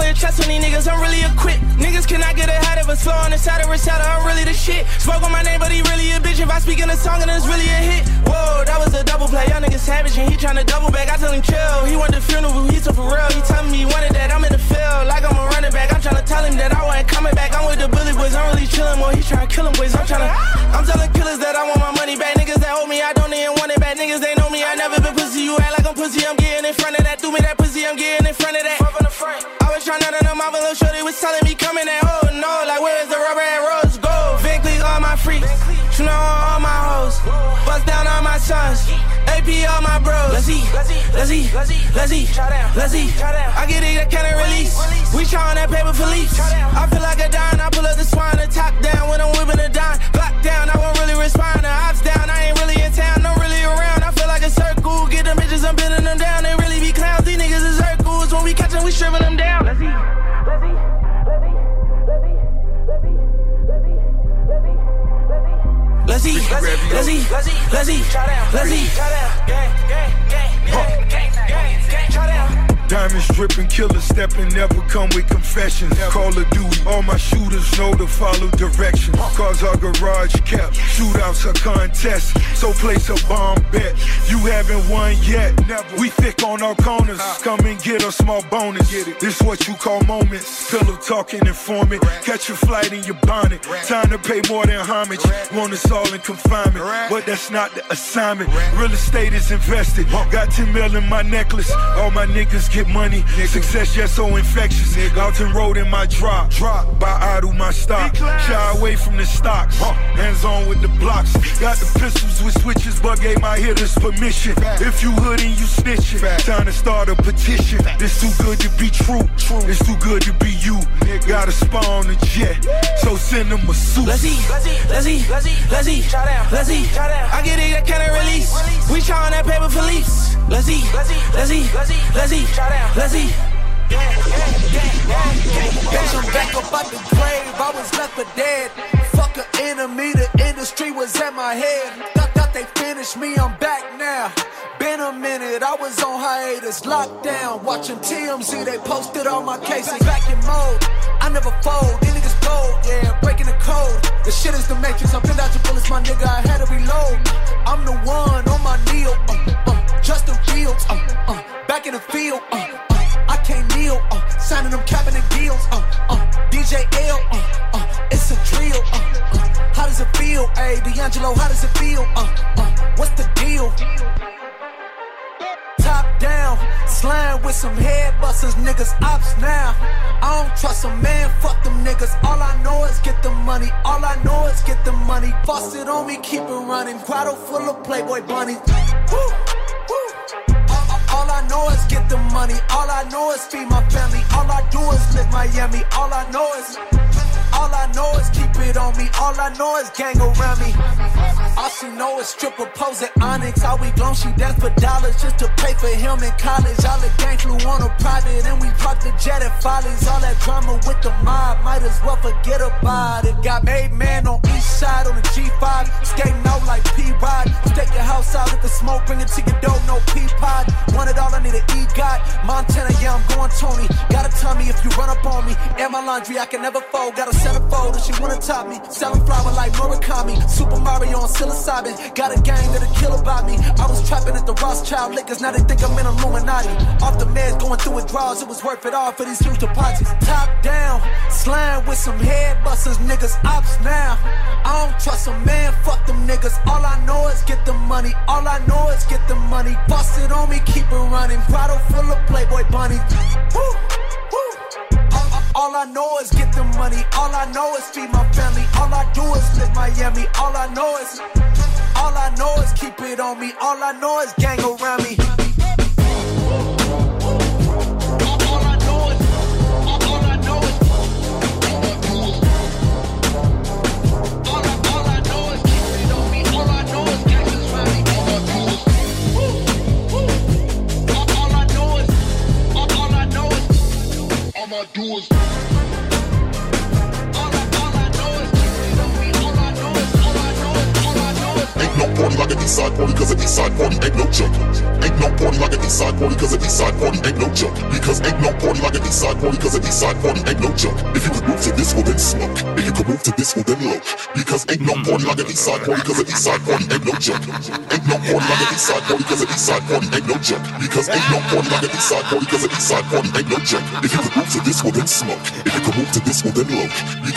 Playing chess with these niggas. I'm really a equipped. Niggas cannot get ahead of us. Slow on the side of Rashada. I'm really the shit. Spoke on my name, but he really a bitch. If I speak in a song and it's really a hit. Whoa, that was a double play. Young nigga savage and he tryna double back. I tell him chill. He want the funeral. He took for real. He tell me he wanted that. I'm in the field like I'm a running back. I'm tryna tell him that I wasn't coming back. I'm with the Billy boys. I'm really chillin' more. He tryna kill him boys. I'm tryna. I'm telling killers that I want my money back. Niggas that owe me, I don't even want it back. Niggas they know me. I never been pussy. You act like I'm pussy. I'm getting in front of that. Do me that pussy. I'm getting in front of that. I was trying to know my little shorty was telling me coming at oh no, like where is the rubber and rose gold? Van Cleef all my freaks, you know all my hoes, bust down all my sons, AP all my bros. Let's eat, let's eat, let's eat, let's eat, let's eat. I get it, I can't release. We try on that paper for leaks. I feel like a dime, I pull up the swine, the top down when I'm whipping a dime. Block down, I won't really respond. The ops down, I ain't really in town, no really around. I feel like a circle, get them bitches, I'm bending them down. They Let's eat, let's eat, let's eat, let's eat, let's eat. Diamonds dripping, killers stepping, never come with confessions. Call of Duty, all my shooters know to follow directions. Cars are garage kept, shootouts are contests. So place a bomb bet. You haven't won yet. Never. We thick on our corners. Come and get a small bonus. This what you call moments. Pillow talking informant. Catch a flight in your bonnet. Time to pay more than homage. Want us all in confinement, but that's not the assignment. Real estate is invested. Got 10 mil in my necklace. All my niggas get money. Success just so infectious. Alton Road in my drop. Drop by Idle my stock. Shy away from the stocks. Hands on with the blocks. Got the pistols with switches, but gave my hitters permission. If you hood and you snitching, time to start a petition. This too good to be true. true. It's too good to be you. Got a spawn a jet, so send them a suit. Let's eat, let's eat, let's eat, let's eat, let's eat, let's eat. I get it, I can't release. We try on that paper for leaks. Let's eat, let's eat, let's eat, let's eat, let's eat. Bitch, I'm back up out the grave. I was left for dead. Fuck an enemy, the industry was at my head. Thought, thought they finished me, I'm back now. Been a minute, I was on hiatus, locked down. Watching TMZ, they posted all my cases. Back in mode, I never fold. These niggas gold, yeah, breaking the code. The shit is the matrix, I'm out your bullets, my nigga, I had to reload. I'm the one on my knee, uh, uh, Justin Fields, uh, uh, back in the field, uh, uh, I can't kneel, uh, signing them cabinet deals, uh, uh, DJ L, uh, uh, it's a drill, uh, uh, how does it feel, hey, D'Angelo, how does it feel, uh, uh, what's the deal? Top down, slam with some head busters, niggas ops now. I don't trust a man, fuck them niggas. All I know is get the money, all I know is get the money. Boss it on me, keep it running. Grotto full of Playboy bunnies. Woo, woo. Money, all I know is feed my family. All I do is live Miami, all I know is. All I know is keep it on me. All I know is gang around me. All she know is stripper pose at Onyx. All we glow, she dance for dollars just to pay for him in college. All the gang flew on a private and we parked the jet at Follies. All that drama with the mob, might as well forget about it. Got made man on each side on the G5. Skating out like P-Rod. Stake your house out with the smoke, bring it to your door, no P-Pod. Want it all, I need an E-God. Montana, yeah, I'm going Tony. Gotta tell me if you run up on me. Air my laundry, I can never fold. Got a she wanna top me. Selling flower like Murakami. Super Mario on psilocybin. Got a gang that'll kill about me. I was trapping at the Rothschild liquors, now they think I'm in Illuminati. Off the meds, going through withdrawals, it was worth it all for these huge deposits. Top down, slam with some head busters, niggas ops now. I don't trust a man, fuck them niggas. All I know is get the money, all I know is get the money. Bust it on me, keep it running. Grotto full of Playboy bunny. Woo, woo. All, I know is get the money. All I know is feed my family. All I do is live Miami. All I know is, all I know is keep it on me. All I know is gang around me. Do is. Ain't no party like a east side party cause a east side party ain't no joke. Ain't no party like a east side party cause a east side party ain't no joke. Because ain't no party like a east side party cause a east side party ain't no joke. If you could move to this, well then smoke. If you could move to this, well then low. Because ain't no party like a east side party cause a east side party ain't no joke. Ain't no party like a east side party cause a east side party ain't no joke. Because ain't no party like a east side party cause a east side party ain't no joke. If you could move to this, well then smoke. If you could move to this, well then low.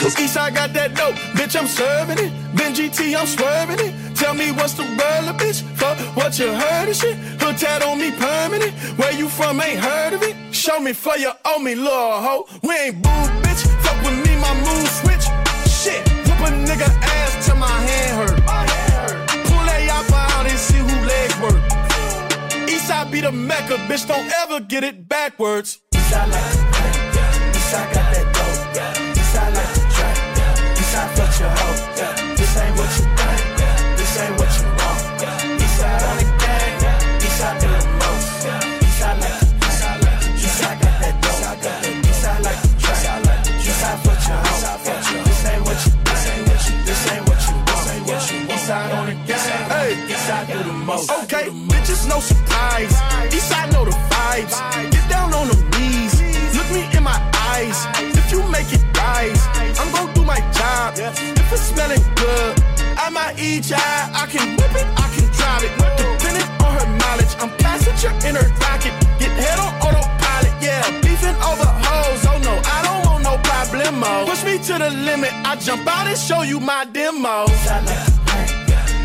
Because Eastside got that dope, bitch, I'm serving it. Ben GT, I'm swerving it. Tell me what's the roller, bitch? Fuck what you heard of shit? Hood tat on me permanent. Where you from, ain't heard of it? Show me for you owe me, little hoe. We ain't boo, bitch. Fuck with me, my mood switch. Shit, whoop a nigga ass till my hand hurt. Pull that yappa out and see who legs work. Eastside be the mecca, bitch, don't ever get it backwards. Eastside like yeah. Eastside got that Okay, bitches, no surprise. Eastside know the vibes. Get down on them knees. Look me in my eyes. If you make it rise, I'm gon' do my job. If it's smelling good, I might eat ya. I can whip it, I can drive it. Depending on her mileage, I'm passenger in her pocket. Get head on autopilot, yeah. Beefing over hoes, oh no, I don't want no problemo. Push me to the limit, I jump out and show you my demo. Eastside like the crack.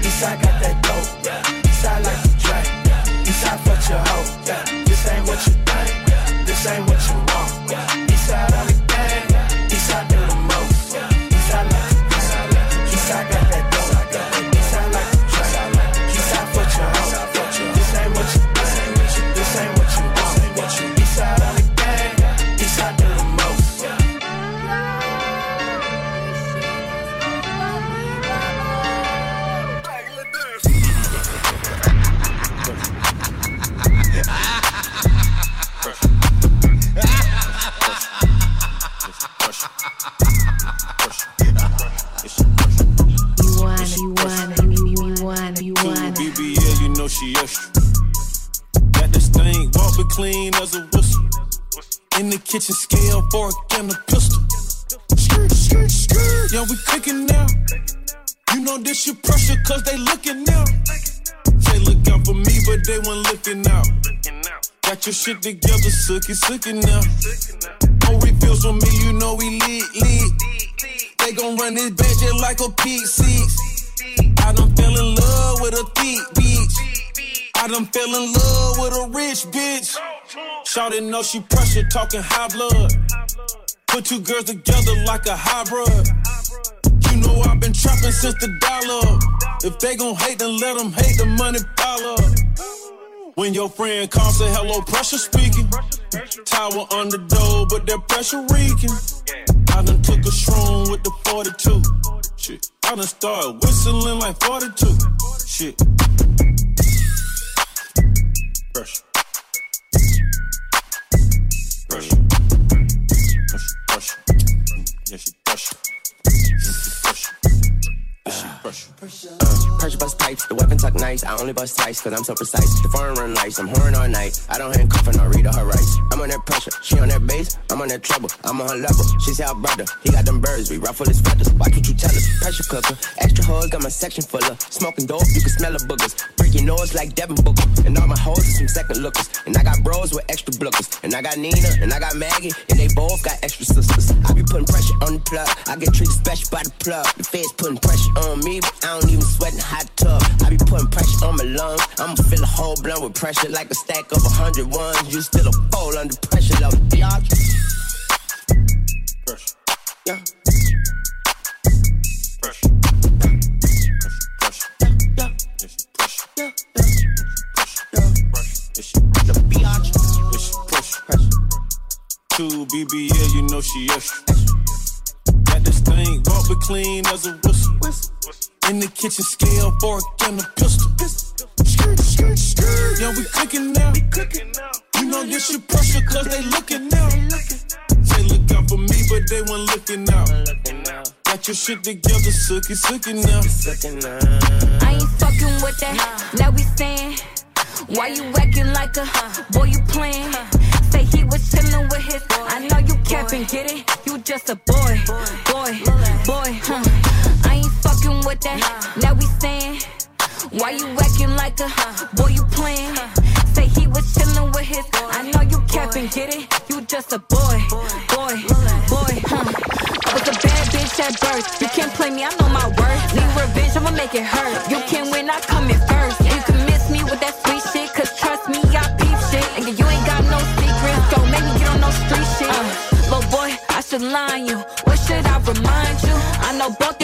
Eastside got that dope. Eastside like track, yeah. Eastside fuck your hoe. This ain't what you think. This ain't what you Shit together, sookie, sookie now. Oh, no refills on me, you know we lit, lit. They gon' run this bitch just like a PC. I done fell in love with a thick bitch. I done fell in love with a rich bitch. Shawty know she pressure, talking high blood. Put two girls together like a hybrid. You know I've been trapping since the dollar. If they gon' hate, then let them hate the money pile up. When your friend calls, say hello, pressure speaking. Tower the door, but that pressure reeking. I done took a shroom with the 42. Shit. I done started whistling like 42. Shit. Pressure. Pressure. Pressure. Pressure. Yeah, she pressure. Yeah, she pressure. Yeah, she pressure. Pressure bust pipes, the weapon tuck nice. I only bust twice, cause I'm so precise. The foreign run lights, I'm whoring all night. I don't handcuff her nor read her rights. I'm on that pressure, she on that base, I'm on that trouble. I'm on her level. She say our brother, he got them birds, we ruffle his feathers. Watch what you tell us. Pressure cooker, extra hard, got my section full of smoking dope, you can smell the boogers. Break your nose like Devin Booker. And all my hoes are some second lookers. And I got bros with extra blookers. And I got Nina, and I got Maggie, and they both got extra sisters. I be putting pressure on the plug. I get treated special by the plug. The feds putting pressure on me, but I don't even sweat in hot tub. I be putting pressure on my lungs. I'ma fill a whole blunt with pressure like a stack of a hundred ones. You still a fold under pressure, love y'all. Pressure. Yeah. Pressure. Pressure. Yeah. Yeah, she pressure. Yeah. Yeah, she The biatch. Yeah, she pressure. Two BBL, you know she extra. Got this thing, walk clean as a whistle. In the kitchen, scale, fork, and a pistol. Skirt, skirt, skirt. Yeah, we cooking now. We cooking now. You know this your pressure, cause they looking now. They look out for me, but they weren't looking out. Got your shit together, suck it now. I ain't fucking with that. Now we stand. Why you acting like a boy? You playing? Say he was chillin' with his. I know you capping, get it? You just a boy, boy, boy. Huh. With that. Now we stand. Why you acting like a boy? You playing? Say he was chillin' with his. I know you capping, get it? You just a boy, boy, boy. Huh. I was a bad bitch at birth. You can't play me, I know my worth. Need revenge, I'ma make it hurt. You can't win, I come in first. You can miss me with that sweet shit, cause trust me, I peep shit. And you ain't got no secrets, don't make me get on no street shit. Uh, little boy, I should line you. What should I remind you? I know both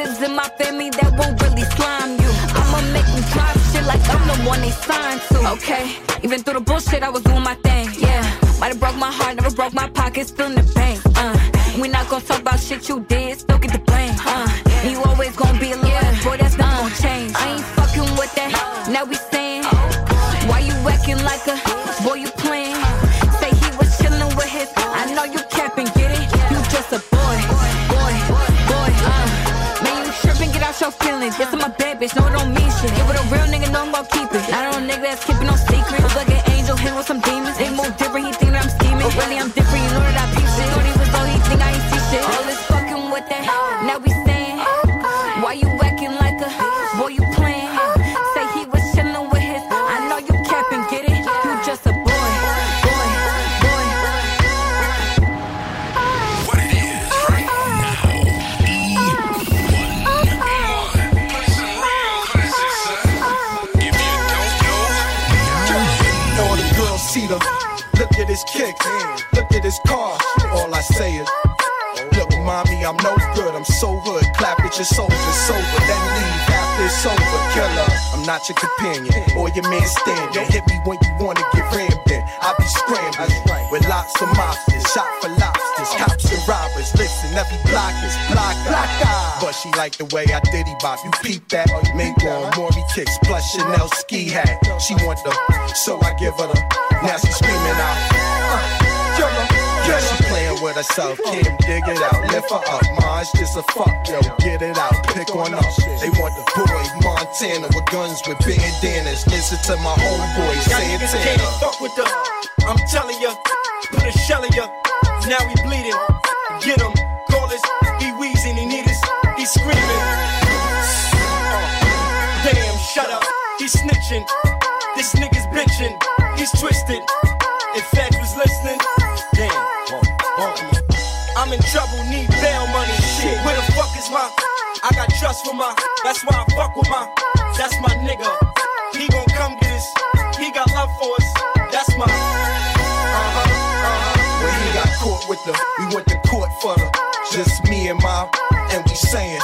In my family that won't really slime you. I'ma make them drop shit like I'm the one they signed to. Okay, even through the bullshit, I was doing my thing. Yeah, might have broke my heart, never broke my pockets, still in the bank. Uh, we not gonna talk about shit you did, still get the blame. Uh, you always gonna be a little ass boy, that's not gonna change. I ain't fucking with that. Now we saying, why you acting like a Not on Clap at your soldiers sober, then leave after it's over. Killer, I'm not your companion or your man stand. Don't hit me when you wanna get rammed in. I be scrambling with lots of mobsters, shot for lobsters, cops and robbers. Listen, every block is block, block. But she like the way I diddy bop. You peep that? Mink on Maury kicks plus Chanel ski hat. She want the, so I give her the. Now she screaming out. Uh, killer. Yeah, she playing with herself, Kim, dig it out, lift her up. It's just a fuck, yo, get it out, pick one up. They want the boy Montana with guns with bandanas. Listen to my homeboy can't Santana. fuck with the. I'm telling ya, put a shell in ya. Now he bleeding. Get him, call us. He wheezing, he need us. He screaming. Damn, shut up. He snitching. This nigga's bitching. He's twisted. Trouble, need bail money. Shit, where the fuck is my? I got trust for my. That's why I fuck with my. That's my nigga. He gon' come get us. He got love for us. That's my. Uh-huh, uh-huh. When he got caught with the, we went to court for the, just me and my, and we saying,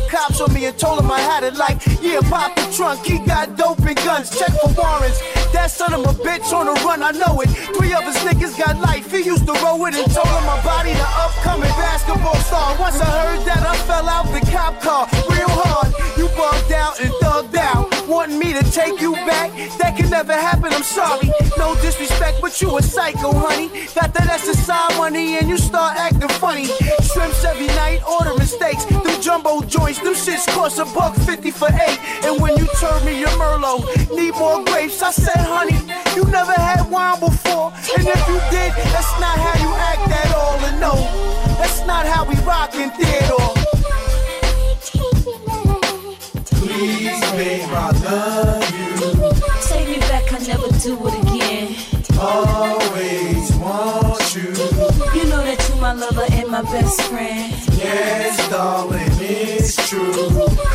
the cops on me and told him I had it like, yeah, pop the trunk. He got dope and guns. Check for warrants. That son of a bitch on the run, I know it. Three of his niggas got life. He used to roll with and told him my body the upcoming basketball star. Once I heard that, I fell out the cop car real hard. You bugged out and thugged out. Wanting me to take you back? That can never happen, I'm sorry. No disrespect, but you a psycho, honey. Got that SSI money and you start acting funny. Shrimps every night, ordering steaks. Them jumbo joints, them shits cost a buck fifty for eight. And when you turn me your Merlot, need more grapes. I said, honey, you never had wine before. And if you did, that's not how you act at all. And no, that's not how we rock in theater. My best friend. Yes, darling, it's true.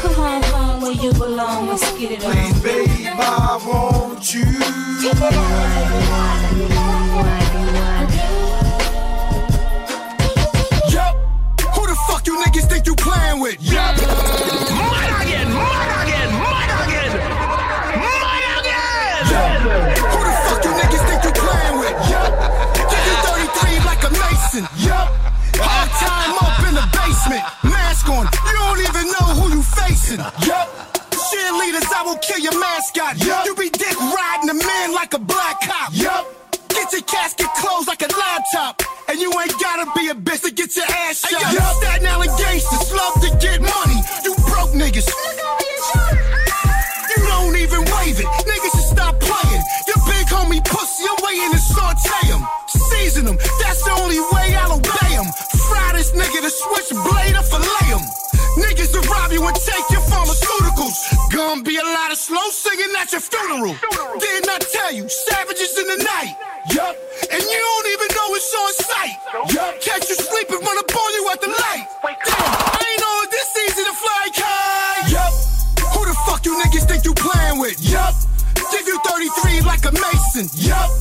Come on home where you belong Let's get it on. Please, babe, I want you. Yup. Who the fuck you niggas think you playing with? Yup. Mad again, mad again, mad again, mad again. Who the fuck you niggas think you playing with? Yup. Give you 33 like a Mason. Yup. Basement. Mask on. You don't even know who you facing. Yup. Cheerleaders, I will kill your mascot. Yup. You be dick riding a man like a black cop. Yup. Get your casket closed like a laptop. And you ain't gotta be a bitch to get your ass shot. Hey, yo, Staten Island gangsters love to get money. You broke niggas. You don't even wave it. Niggas should stop playing. Your big homie pussy, I'm waiting to saute him. Season him. That's the only way I'll switchblade or fillet him. Niggas to rob you and take your pharmaceuticals. Gonna be a lot of slow singing at your funeral. Didn't I tell you? Savages in the night. Yup. And you don't even know it's on sight. Yup. Catch you sleeping, run up on you at the light. Damn, I ain't know it this easy to fly kite. Yup. Who the fuck you niggas think you playing with? Yup. Give you 33 like a Mason. Yup.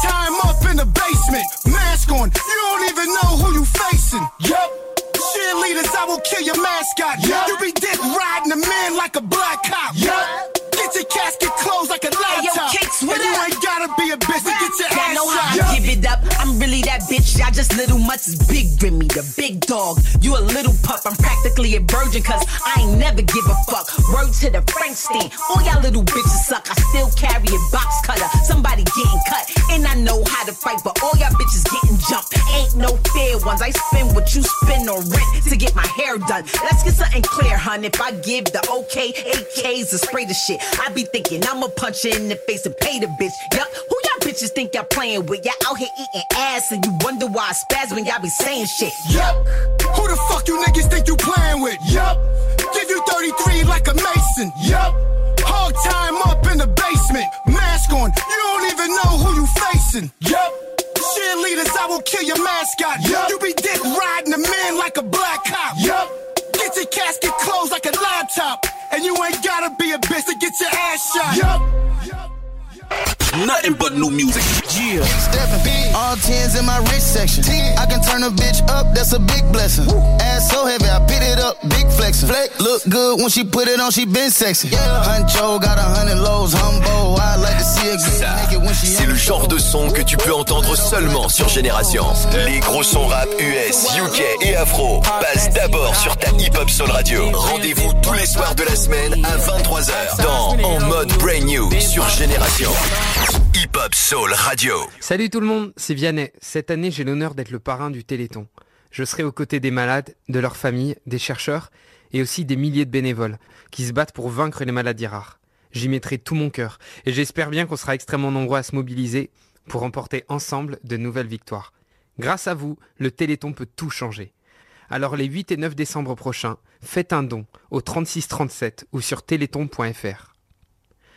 Time up in the basement. Mask on. You don't even know who you facing. Yup. Cheerleaders, I will kill your mascot. Yup. You be dick riding a man like a black cop. Yup. And what you ain't gotta be a bitch to get your Y'all ass know how. I give it up. I'm really that bitch. Y'all just little mutts is big Remy, the big dog. You a little pup. I'm practically a virgin, cause I ain't never give a fuck. Word to the Frankenstein. All y'all little bitches suck. I still carry a box cutter. Somebody getting cut. And I know how to fight, but all y'all bitches getting jumped. Ain't no fair ones. I spend what you spend on rent to get my hair done. Let's get something clear, hun. If I give the okay, AKs to spray the shit, I be thinking I'ma punch you in the face and pay bitch. Yup, who y'all bitches think y'all playing with? Y'all out here eating ass and you wonder why I spaz when y'all be saying shit. Yup. Who the fuck you niggas think you playing with? Yup. Give you 33 like a Mason. Yup. Hog time up in the basement. Mask on. You don't even know who you facing. Yup. Cheerleaders, I will kill your mascot. Yup. You be dick riding a man like a black cop. Yup. Get your casket closed like a laptop. And you ain't gotta be a bitch to get your ass shot. Yup. Nothing but new music. Yeah. All tens in my wrist section. I can turn a bitch up, that's a big blessing. Ass so heavy, I pit it up, big flexing. Flex. Look good when she put it on, she been sexy. Yeah. Huncho got a hundred lows, humble. I like to see Ça, she c'est le genre de son que tu peux entendre seulement sur Génération. Les gros sons rap US, UK et Afro passent d'abord sur ta Hip Hop Soul Radio. Rendez-vous tous les soirs de la semaine à 23h dans En mode Brand New sur Génération. Hip Hop Soul Radio. Salut tout le monde, c'est Vianney. Cette année, j'ai l'honneur d'être le parrain du Téléthon. Je serai aux côtés des malades, de leurs familles, des chercheurs et aussi des milliers de bénévoles qui se battent pour vaincre les maladies rares. J'y mettrai tout mon cœur et j'espère bien qu'on sera extrêmement nombreux à se mobiliser pour remporter ensemble de nouvelles victoires. Grâce à vous, le Téléthon peut tout changer. Alors les 8 et 9 décembre prochains, faites un don au 3637 ou sur téléthon.fr.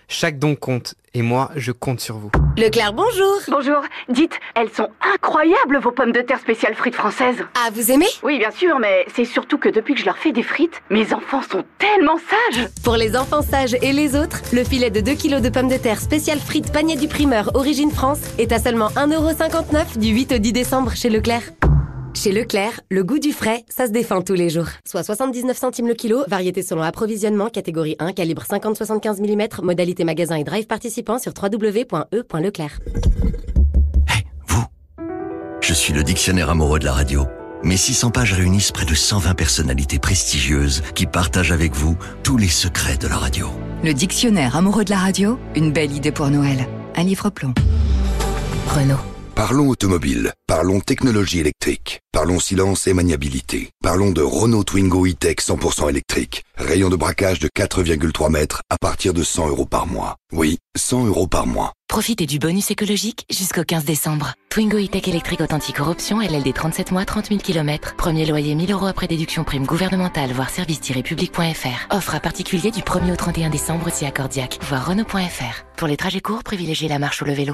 Chaque don compte et moi, je compte sur vous. Leclerc, bonjour. Bonjour. Dites, elles sont incroyables vos pommes de terre spéciales frites françaises. Ah, vous aimez? Oui, bien sûr, mais c'est surtout que depuis que je leur fais des frites, mes enfants sont tellement sages. Pour les enfants sages et les autres, le filet de 2 kg de pommes de terre spéciales frites panier du primeur Origine France est à seulement 1,59€ du 8 au 10 décembre chez Leclerc. Chez Leclerc, le goût du frais, ça se défend tous les jours. Soit 79 centimes le kilo, variété selon approvisionnement, catégorie 1, calibre 50-75 mm, modalité magasin et drive participant sur www.e.leclerc. Je suis le dictionnaire amoureux de la radio. Mes 600 pages réunissent près de 120 personnalités prestigieuses qui partagent avec vous tous les secrets de la radio. Le dictionnaire amoureux de la radio, une belle idée pour Noël. Un livre plomb. Renault. Parlons automobile, parlons technologie électrique, parlons silence et maniabilité, parlons de Renault Twingo e-Tech 100% électrique, rayon de braquage de 4,3 mètres à partir de 100 euros par mois. Oui, 100 euros par mois. Profitez du bonus écologique jusqu'au 15 décembre. Twingo e-Tech électrique authentique corruption, LLD 37 mois, 30 000 km. Premier loyer 1000 euros après déduction prime gouvernementale, voire service-public.fr. Offre à particulier du 1er au 31 décembre si accordiaque, voire Renault.fr. Pour les trajets courts, privilégiez la marche ou le vélo.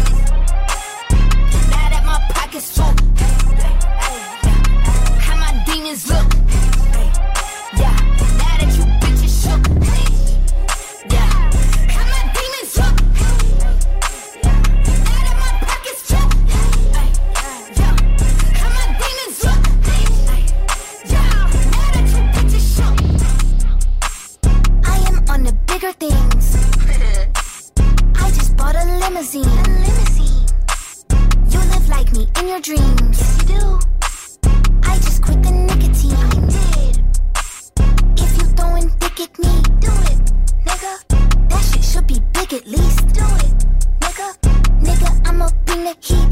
How my demons look. Yeah, now that you bitches shook. I am on the bigger things. I just bought a limousine. You live like me in your dreams. Yes, you do. I just quit the nicotine. I did. If you throwing dick at me, do it, nigga. That shit should be big at least. Do it, nigga. Nigga, I'ma bring the heat.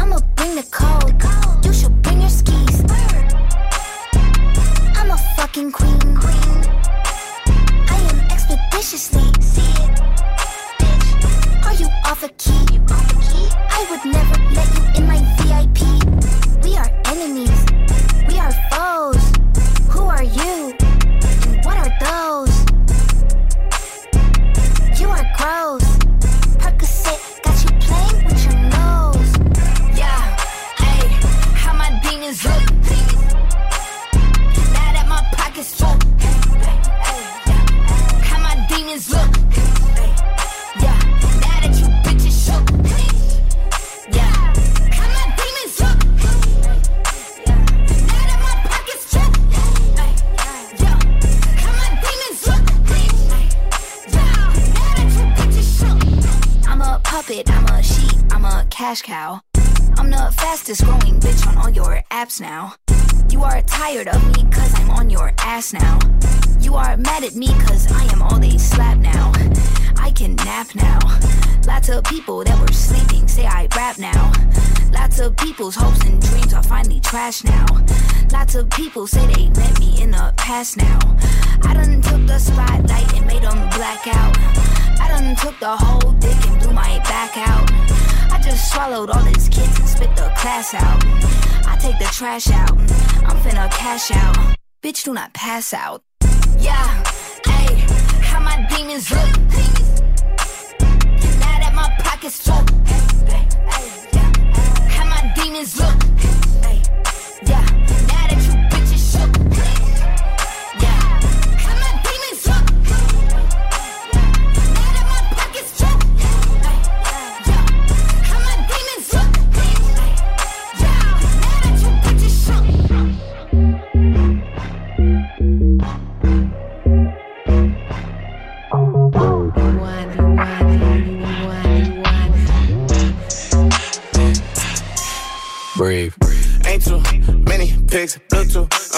I'ma bring the cold. You should bring your skis. I'm a fucking queen. Queen. I am expeditiously. See it, bitch. Are you off a key? I would never let you in my VIP. We are enemies. We are foes. Who are you? And what are those? You are gross. Puppet, I'm a sheep, I'm a cash cow. I'm the fastest growing bitch on all your apps now. You are tired of me cause I'm on your ass now. You are mad at me cause I am all they slap now. I can nap now. Lots of people that were sleeping say I rap now. Lots of people's hopes and dreams are finally trash now. Lots of people say they met me in the past now. I done took the spotlight and made them black out. I done took the whole dick and blew my back out. I just swallowed all his kids and spit the class out. I take the trash out. I'm finna cash out. Bitch, do not pass out. Yeah, hey, how my demons look. Now that my pockets full. How my demons look.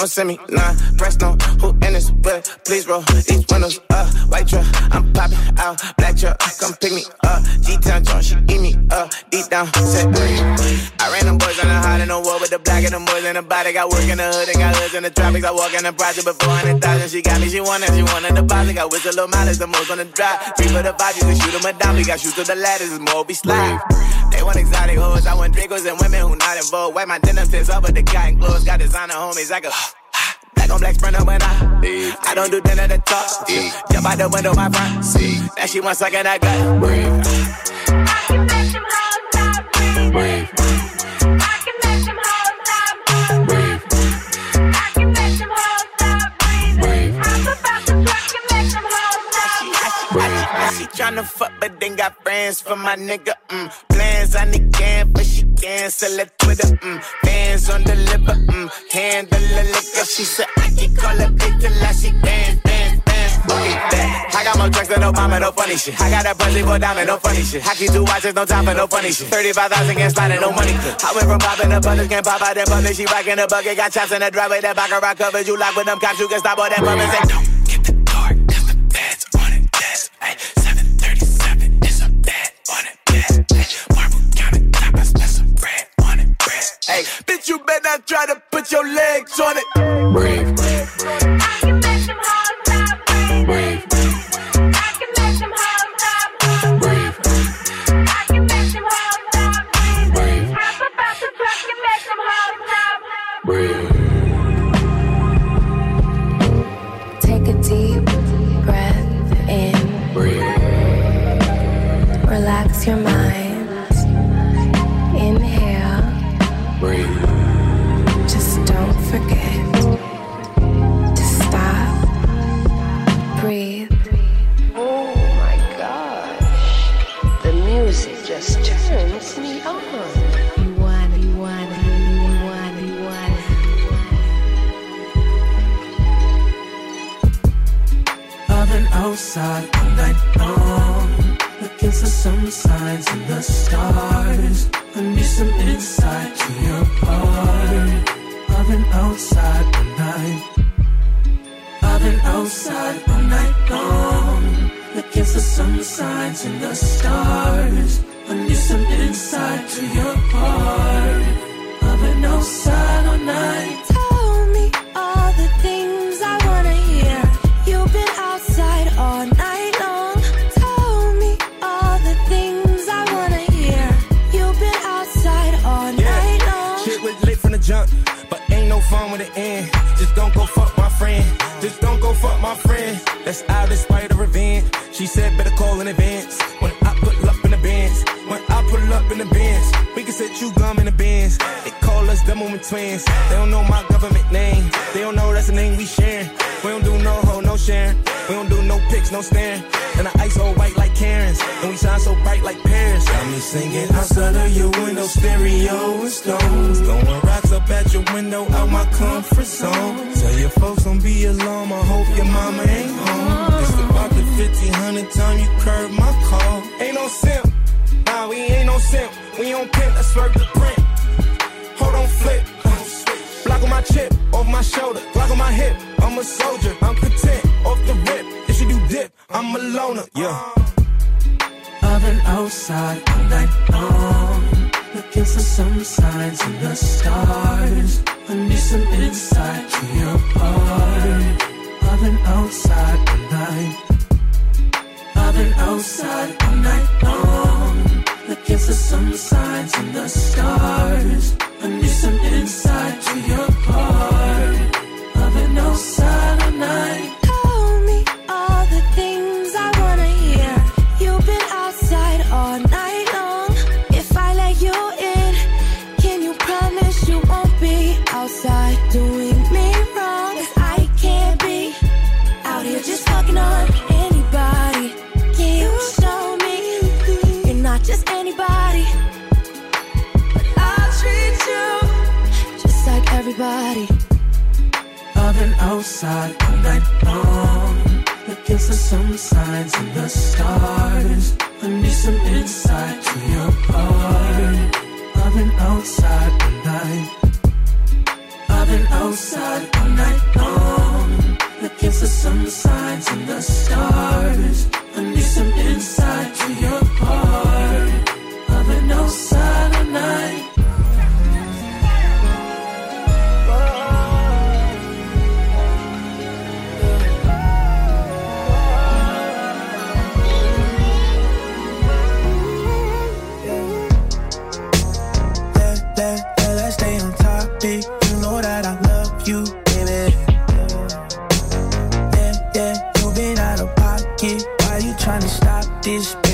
Don't send me none. Press no, who in this but please roll these windows up. White truck, I'm popping out. Black truck, come pick me up. G-Town John, she eat me up. Deep down, set breathe. I ran them boys on the hot in the war with the black and them boys in the body. Got work in the hood, and got hoods in the tropics. I walk in the project before 400,000. She got me, she wanted, she wanted the body. Got whistle little mileage, the most on the drive. Three for the you can shoot them a down. We got shoot to the ladders, it's more be slide. They want exotic hoes, I want Dracos and women who not involved. Wipe my denim tips up with the cotton clothes. Got designer homies, I go. Black on black sprinter when I leave. I don't do dinner to talk. Jump out the window, my front seat. Now she wants sucking that gut. Breathe. Breathe. She tryna fuck, but then got friends for my nigga. Mm. Plans on the can, but she cancel it Twitter. Mm. Fans on the liver, mm. handle the liquor. She said I can call her bitch till I she dance, dance, dance. That. I got more tracks than Obama, no funny shit. I got a pussy for diamond, no funny shit. I keep two watches, no time for no funny shit. 35,000 can't slide no money. I went from popping the buttons, can't pop out in public. She rockin' the bucket, got chops in the driveway. That back rock covered you lock with them cops. You can stop all that pumping. Say, don't get the door, cause the on it. That's, on it, bitch. Hey, on it, bitch, you better not try to put your legs on it. Breathe. Outside all night long, looking for some signs in um, the stars. I need some insight to your heart. I've been outside all night. I've been outside all night long, looking for some signs in the stars. I need some insight to your heart. I've been outside all night. End. Just don't go fuck my friend. Just don't go fuck my friend. That's out in spite of revenge. She said better call in advance. When I put up in the bins, when I pull up in the bins, we can set you gum in the bins. Call us the moment twins. They don't know my government name. They don't know that's the name we sharing. We don't do no hoe, no sharing. We don't do no pics, no staring. And the ice all white like Karens. And we shine so bright like Paris. Got me singing outside of your window, stereo and stones. Throwing rocks up at your window, out my comfort zone. Tell your folks don't be alarmed. I hope your mama ain't home. It's about the 1500 time you curb my call. Ain't no simp. Nah, we ain't no simp. We on pimp, let's work the print. On, flip. Block on my chip, off my shoulder, block on my hip. I'm a soldier, I'm content, off the rip. If you do dip, I'm a loner, yeah. Been outside all night long, looking for some signs in the stars. I need some insight to your heart. Been outside night. I've been outside night long, looking for some signs in the stars. I need some insight to your heart. I've been outside all night. Outside all night long, looking for some signs in the stars. I need some insight to your heart. I've been outside all night. I've been outside all night long, looking for some signs in the stars. I need some insight to your this,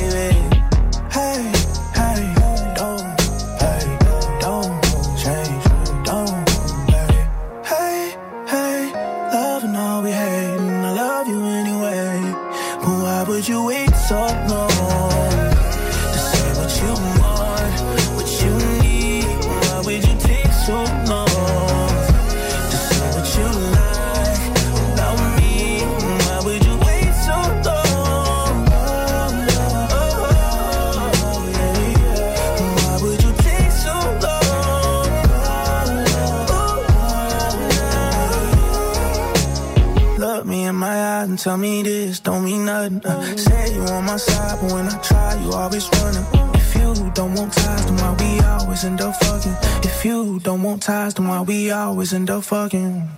nothing, tell me this don't mean nothing. Uh, say you on my side, but when I try, you always running. If you don't want ties, then why we always end up fucking? If you don't want ties, then why we always end up fucking?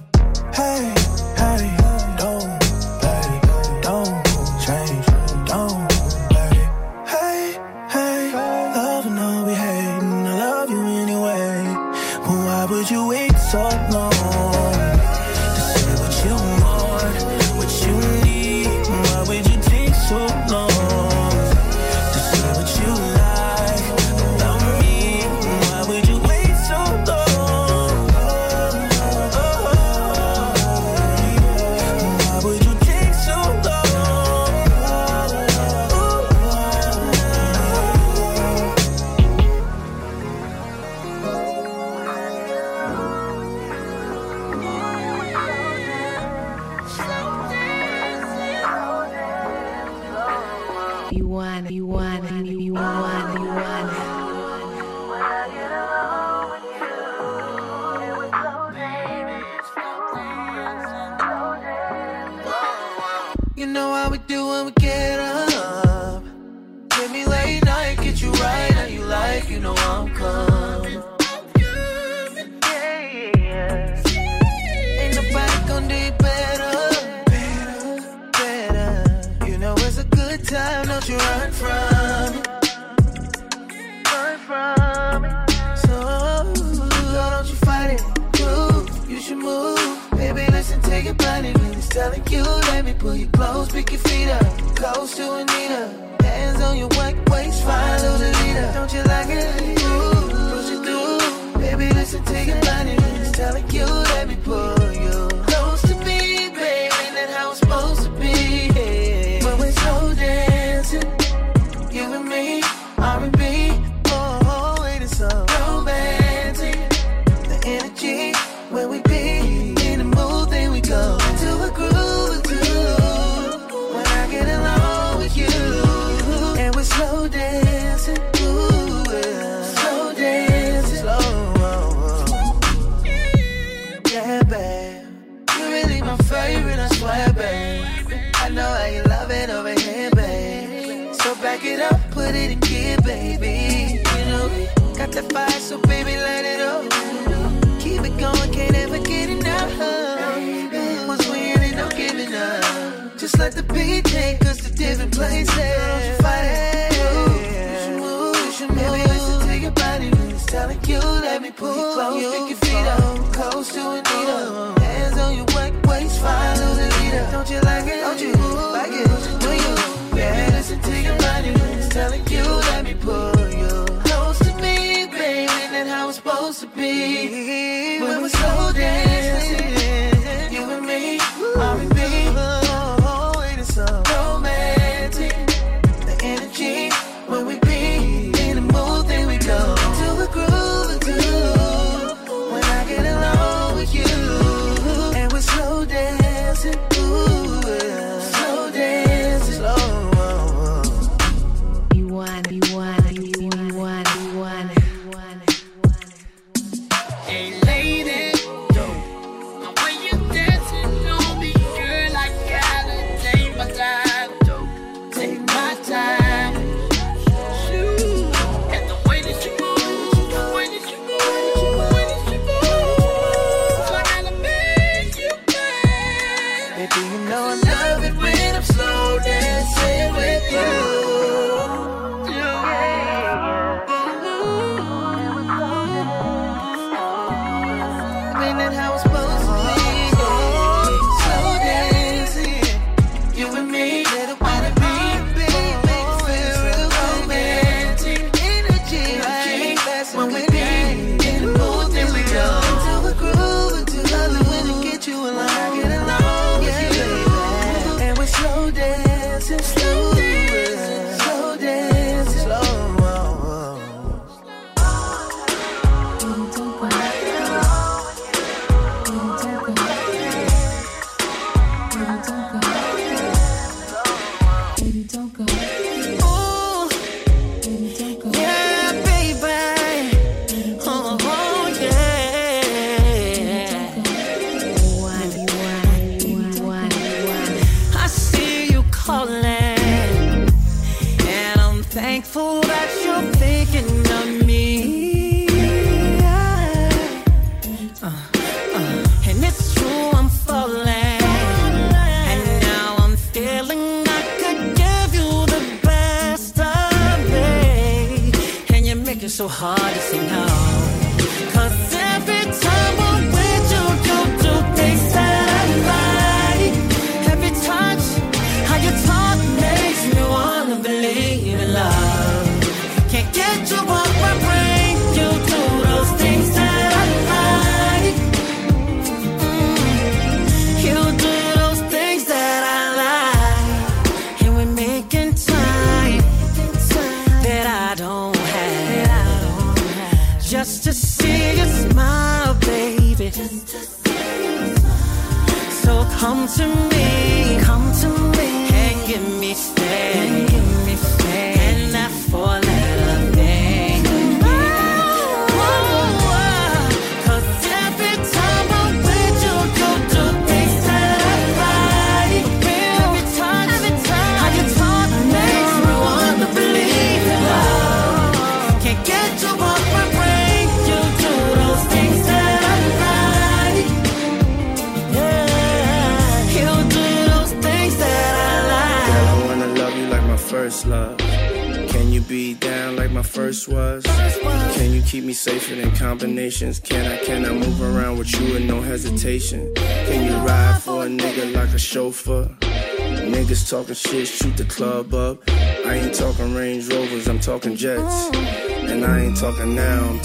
Hey, hey.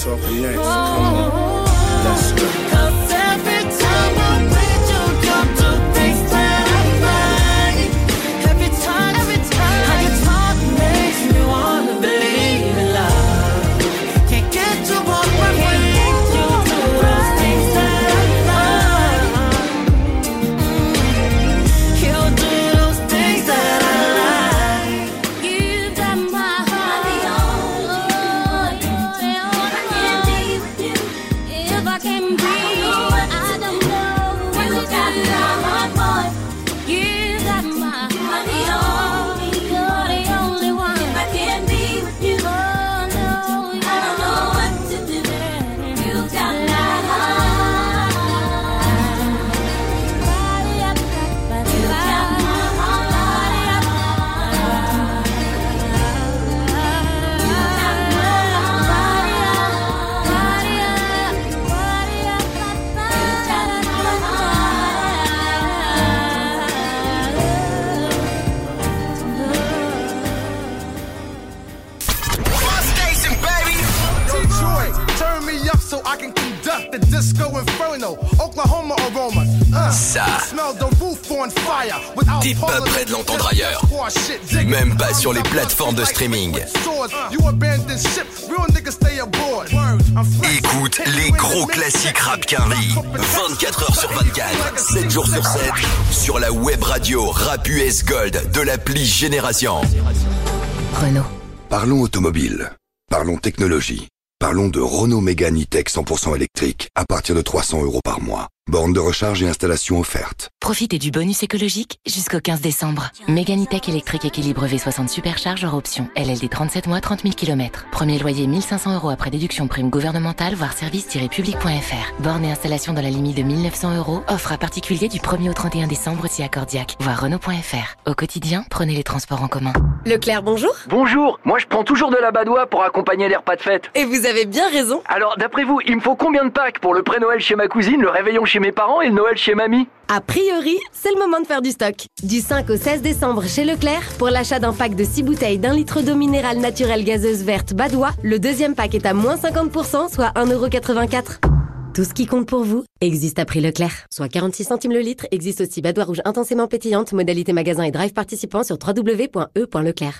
Now, Ça. Smell the roof on fire. Without T'es pas prêt de l'entendre ailleurs. Même pas sur les plateformes de streaming. You abandon ship, real niggas stay aboard. I'm fresh. Écoute les gros classiques rap Quinry. 24 heures sur 24, 7 jours sur 7, sur la web radio Rap US Gold de l'appli Génération. Renault. Parlons automobile. Parlons technologie. Parlons de Renault Mégane E-Tech 100% électrique à partir de 300 euros par mois. Borne de recharge et installation offerte. Profitez du bonus écologique jusqu'au 15 décembre. Méganitech électrique équilibre V60 supercharge hors option. LLD 37 mois, 30 000 km. Premier loyer 1500 euros après déduction prime gouvernementale, voire service-public.fr. Borne et installation dans la limite de 1900 euros. Offre à particulier du 1er au 31 décembre si accordiaque. Voir Renault.fr. Au quotidien, prenez les transports en commun. Leclerc, bonjour. Bonjour, moi je prends toujours de la badoie pour accompagner les repas de fête. Et vous avez bien raison. Alors d'après vous, il me faut combien de packs pour le pré-Noël chez ma cousine, le réveillon chez mes parents et Noël chez mamie A priori, c'est le moment de faire du stock. Du 5 au 16 décembre chez Leclerc, pour l'achat d'un pack de 6 bouteilles d'un litre d'eau minérale naturelle gazeuse verte Badois, le deuxième pack est à moins 50%, soit 1,84€. Tout ce qui compte pour vous existe à prix Leclerc. Soit 46 centimes le litre, existe aussi Badois rouge intensément pétillante, modalité magasin et drive participant sur www.e.leclerc.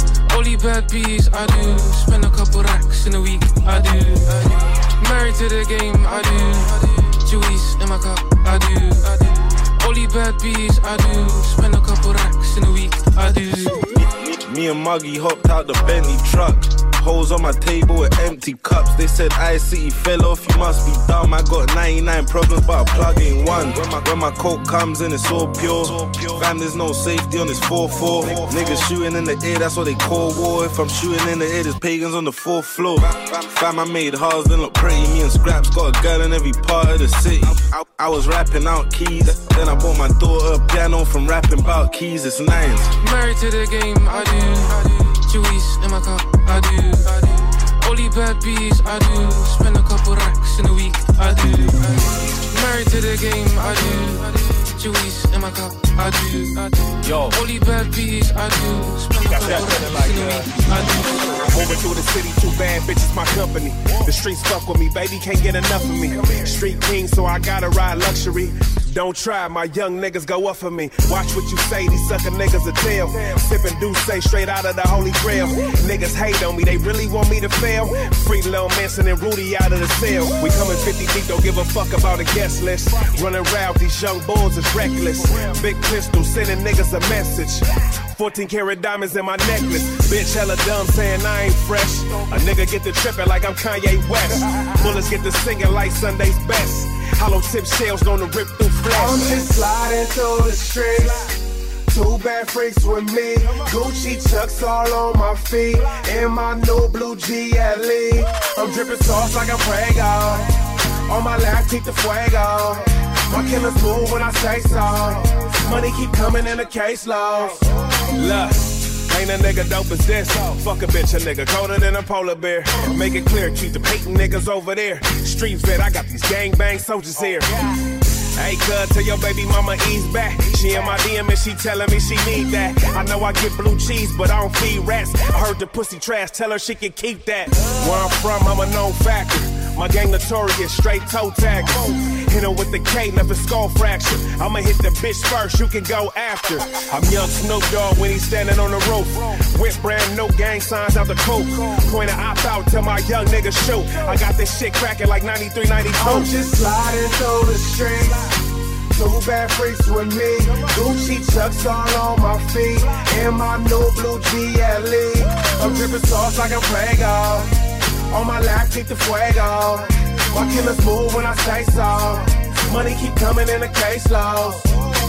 Only bad bees, I do. Spend a couple racks in a week, I do. Married to the game, I do. Juice in my cup, I do. Only bad bees, I do. Spend a couple racks in a week, I do. Me and Muggy hopped out the Bentley truck. Holes on my table with empty cups. They said I City fell off, you must be dumb. I got 99 problems, but I plug in one. When my, when my coke comes in, it's all pure. Fam, there's no safety on this 4-4. Niggas shooting in the air, that's what they call war. If I'm shooting in the air, there's pagans on the fourth floor. Fam, I made hard, then look pretty. Me and Scraps got a girl in every part of the city. I, I was rapping out keys. Then I bought my daughter a piano from rapping about keys. It's nines. Married to the game, I do. Juice in my cup, I do. Only bad bees, I do. Spend a couple racks in a week, I do. Married to the game, I do. Juice in my cup, I do. I do. Yo. Only bad bees, I do. Spend Got that feeling like, in a week, I do. Moving through the city, two bad bitches, my company. The streets fuck with me, baby, can't get enough of me. Street king, so I gotta ride luxury. Don't try, my young niggas go up for me. Watch what you say, these sucker niggas a tell. Sippin' D'ussé straight out of the holy grail. Niggas hate on me, they really want me to fail. Free Lil Manson and Rudy out of the cell. We coming 50 deep, don't give a fuck about a guest list. Running round, these young bulls is reckless. Big pistol, sending niggas a message. 14 karat diamonds in my necklace. Bitch hella dumb saying I ain't fresh. A nigga get to tripping like I'm Kanye West. Bullets get to singing like Sunday's best. Hollow tip shells gonna rip through flesh. I'm just sliding through the streets. Two bad freaks with me. Gucci chucks all on my feet. And my new blue GLE. I'm dripping sauce like I'm Prego. On my lap, keep the fuego. My killers move when I say so. Money keep coming in the case loss. Look. Ain't a nigga dope as this. Fuck a bitch, a nigga colder than a polar bear. Make it clear, keep the Peyton niggas over there. Street vet, I got these gangbang soldiers here. Hey, cuz, tell your baby mama ease back. She in my DM and she telling me she need that. I know I get blue cheese, but I don't feed rats. I heard the pussy trash, tell her she can keep that. Where I'm from, I'm a known factor. My gang notorious, straight toe tag. Hit her with the K, a skull fracture. I'ma hit the bitch first, you can go after. I'm young Snoop Dogg when he's standing on the roof. Whip brand new gang signs out the coop. Point a op out, tell my young nigga shoot. I got this shit cracking like 93, 92. I'm just sliding through the streets. Two bad freaks with me. Gucci chucks all on all my feet. And my new blue GLE. I'm dripping sauce like I'm Prego. On my lap, keep the fuego. My killers move when I say so. Money keep coming in the case loss.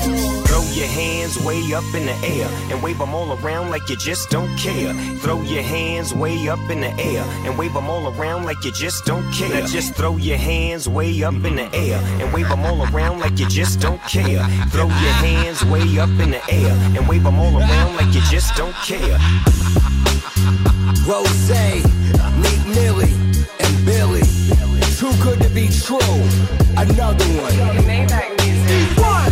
Throw your hands way up in the air and wave them all around like you just don't care. Throw your hands way up in the air and wave them all around like you just don't care. Now just throw your hands way up in the air and wave them all around like you just don't care. Throw your hands way up in the air and wave them all around like you just don't care. Rose, Meek Millie, and Billy. Too good to be true. Another one. I'm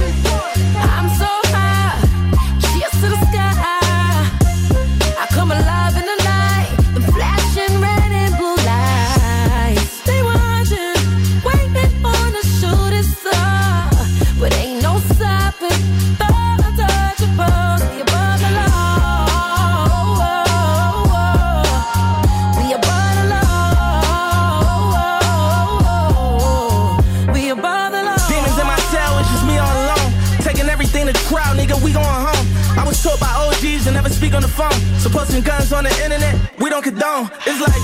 to never speak on the phone. So posting guns on the internet, we don't condone. It's like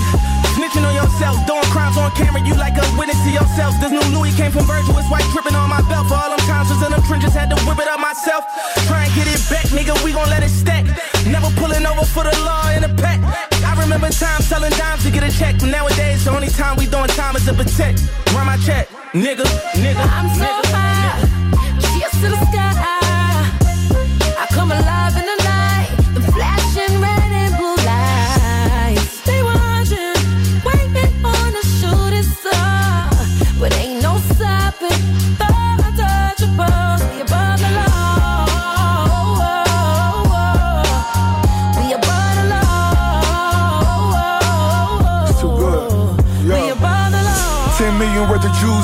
snitching on yourself, doing crimes on camera, you like a witness to yourself. This new Louis came from Virgil, it's white dripping on my belt. For all them times was in them trenches, had to whip it up myself. Try and get it back, nigga, we gon' let it stack. Never pulling over for the law in a pack. I remember times selling dimes to get a check, but nowadays the only time we doing time is to protect. Run my check, nigga, nigga. I'm so high, cheers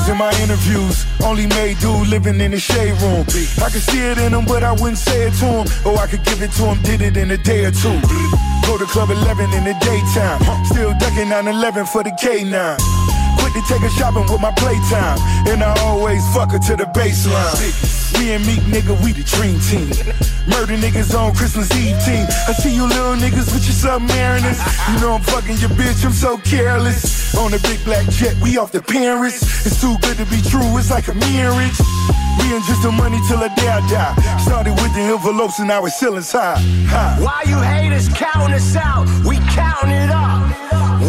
in my interviews. Only made dude living in the shade room. I could see it in him, but I wouldn't say it to him. Or I could give it to him, did it in a day or two. Go to Club 11 in the daytime. Still ducking 9 11 for the K9. Quick to take her shopping with my playtime. And I always fuck her to the baseline. Me and Meek nigga, we the dream team. Murder niggas on Christmas Eve team. I see you little niggas with your submariners. You know I'm fucking your bitch, I'm so careless. On a big black jet, we off the Paris. It's too good to be true, it's like a marriage. Me and just the money till the day I die. Started with the envelopes and now ceilings high. high. Why you haters counting us out? We counting it up.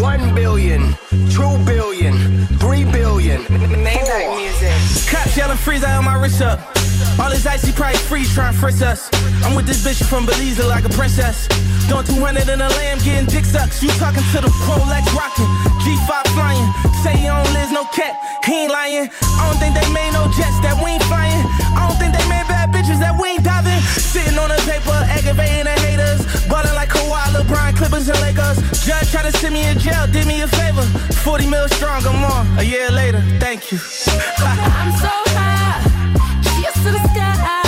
One billion, three billion. Maybach music. Cops yelling freeze, I have my wrist up. All this icy price freeze trying to frisk us. I'm with this bitch from Belize like a princess. Doing 200 in a lamb, getting dick sucks. You talking to the Rolex rocking, G5 flying. Say he don't live no cat, he ain't lying. I don't think they made no jets that we ain't flying. I don't think they made bad bitches that we ain't diving. Sitting on the paper, aggravating the haters. Ballin' like Kawhi, LeBron, Clippers, and Lakers. Judge tried to send me in jail, did me a favor. 40 mil strong, I'm on. A year later, thank you. I'm so high, cheers to the sky.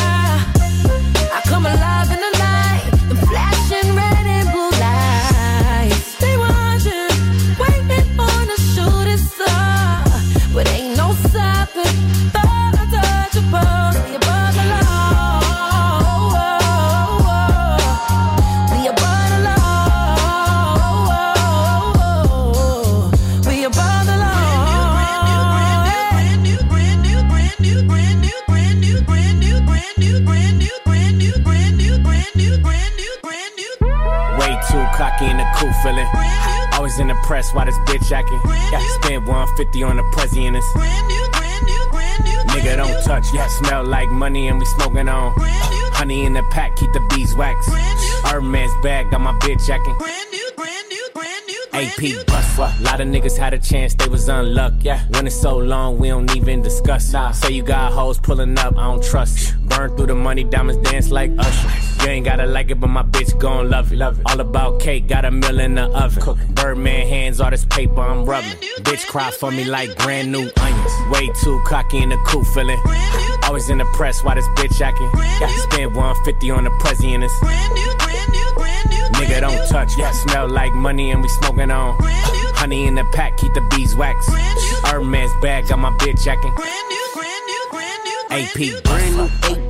Feeling. Always in the press, why this bitch acting? Yeah, spend 150 on the president. Nigga, don't touch, yeah, smell like money and we smoking on. Honey in the pack, keep the beeswax. Hermes bag, got my bitch acting. AP bust. Lot of niggas had a chance, they was unluck. Yeah, when it's so long, we don't even discuss. Say you got hoes pulling up, I don't trust. Burn through the money, diamonds dance like Usher. You ain't gotta like it, but my bitch gon' love it. All about cake, got a meal in the oven. Birdman hands, all this paper I'm rubbing. Bitch cry for me like brand new onions. Way too cocky in the cool feeling. Always in the press, why this bitch acting? Yeah, spend 150 on the president. Nigga, don't touch, yeah, smell like money and we smoking on. Honey in the pack, keep the beeswax. Hermes bag, got my bitch acting. AP Brand new AP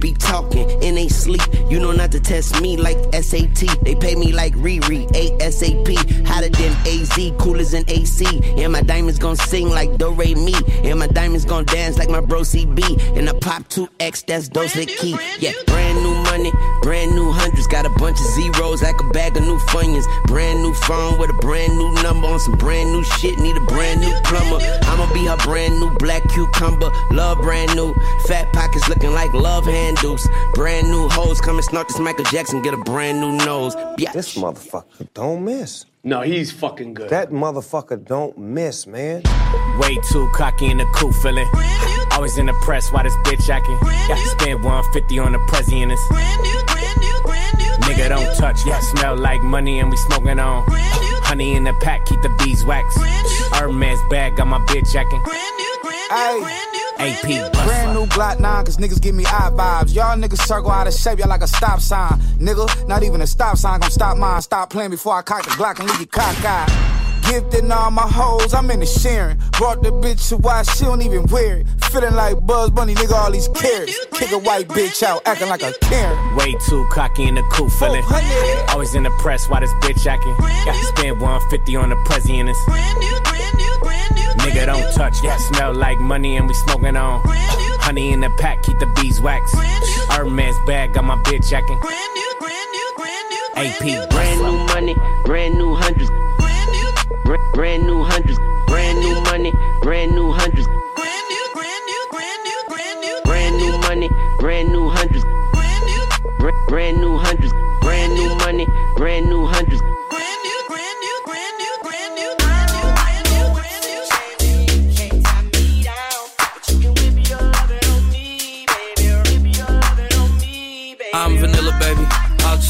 be talking in they sleep. You know not to test me like SAT. They pay me like Riri, ASAP. Hotter than AZ, coolers than AC. And my diamonds gon' sing like Do Re Mi. And my diamonds gon' dance like my bro CB. And I pop 2X, that's Dos Equis. Yeah, brand new money, brand new hundreds. Got a bunch of zeros like a bag of new funyuns. Brand new phone with a brand new number on some brand new shit. Need a brand new plumber. I'ma be her brand new black cucumber. Love brand new. Fat pockets looking like love handles. Brand new hoes come and snort this Michael Jackson. Get a brand new nose. Yeah. This motherfucker don't miss. No, he's fucking good. That motherfucker don't miss, man. Way too cocky in the cool feeling. Always in the press, why this bitch acting? Yeah, spend 150 on the president. Nigga, don't touch, yeah, smell like money and we smoking on. Honey in the pack, keep the beeswax. Hermes bag, got my bitch acting. AP bust. Brand new Glock 9, cause niggas give me eye vibes. Y'all niggas circle out of shape, y'all like a stop sign. Nigga, not even a stop sign gon' stop mine. Stop playing before I cock the Glock and leave you cockeyed. Gifting all my hoes, I'm in the sharing. Brought the bitch to why she don't even wear it. Feeling like Bugs Bunny, nigga, all these carrots. Kick a white bitch out, acting like a Karen. Way too cocky in the cool feeling. Always in the press, why this bitch acting? Yeah, spend 150 on the president. Nigga, don't touch, yeah, smell like money and we smoking on. Honey in the pack, keep the beeswax. Hermes bag, got my bitch acting. AP Brand new money, brand new hundreds. Brand, new brand new hundreds, brand new money, brand new hundreds. Brand new money, brand new hundreds. Brand, new, brand new hundreds, brand new money, brand new hundreds.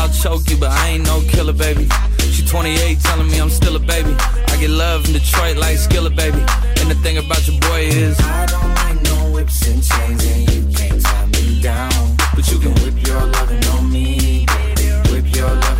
I'll choke you, but I ain't no killer, baby. She 28, telling me I'm still a baby. I get love in Detroit like Skilla, baby. And the thing about your boy is, I don't like no whips and chains and you can't tie me down. but you can Whip your lovin' on me, baby. Whip your lovin' on me.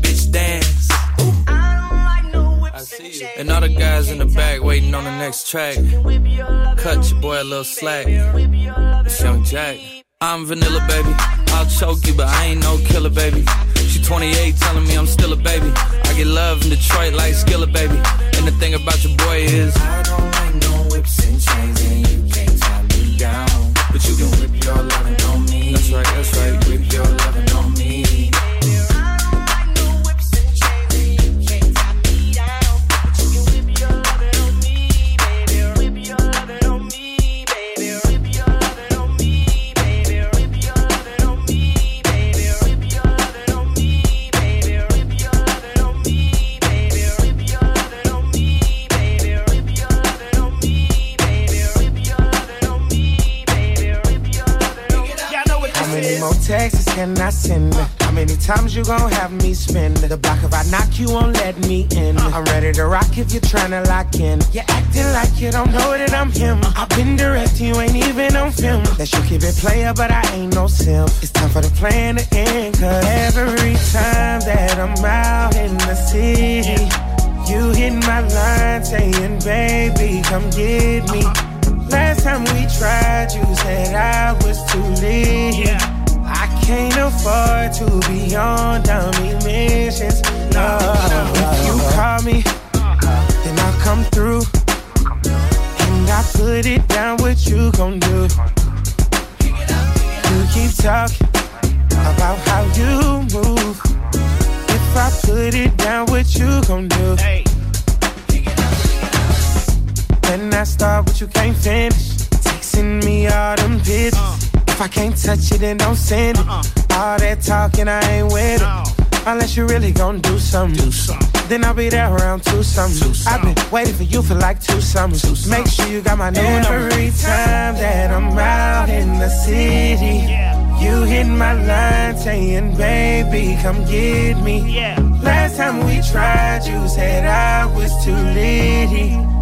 And all the guys in the back waiting on the next track. Cut your boy a little slack. It's Young Jack. I'm vanilla, baby. I'll choke you, but I ain't no killer, baby. She 28, telling me I'm still a baby. I get love in Detroit like Skilla, baby. And the thing about your boy is, I don't like no whips and chains and you can't tie me down. but you can Whip your lovin' on me. That's right, that's right. Whip your lovin' texts can I send? How many times you gon' have me spend the block if I knock you won't let me in? I'm ready to rock if you're tryna lock in. You're acting like you don't know that I'm him. I've been direct, you ain't even on film. That you keep it player, but I ain't no sim. It's time for the plan to end. Cause every time that I'm out in the city, you hit my line saying, baby, come get me. Last time we tried, you said I was too late. I can't afford to be on dummy missions. No, if you call me, then I'll come through. And I put it down, what you gon' do? You keep talking about how you move. If I put it down, what you gon' do? Then I start, what you can't finish. Texting me all them pictures. If I can't touch it, then don't send it. All that talking, I ain't with it. Unless you really gon' do something. Then I'll be there around two summers. I've been waiting for you for like two summers. Make sure you got my new number. Every time that I'm out in the city, you hit my line saying, baby, come get me. Last time we tried, you said I was too litty.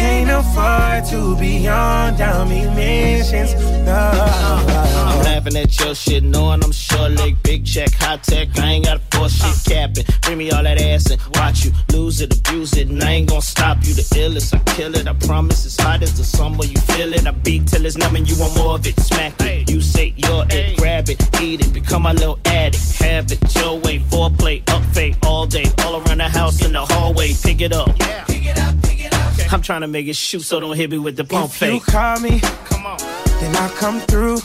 I can't afford to be on dummy missions. No. I'm laughing at your shit, knowing I'm short leg, big check, high tech. I ain't got a force shit capping. Bring me all that ass and watch you lose it, abuse it, and I ain't gonna stop you. The illest, I kill it. I promise it's hot as the summer. You feel it. I beat till it's numb and you want more of it. Smack it. You say you're it, grab it, eat it, become my little addict. Have it your way, foreplay, up fake all day, all around the house in the hallway. Pick it up. Yeah. Pick it up. I'm trying to make it shoot, so don't hit me with the pump If you call me, then I'll come through.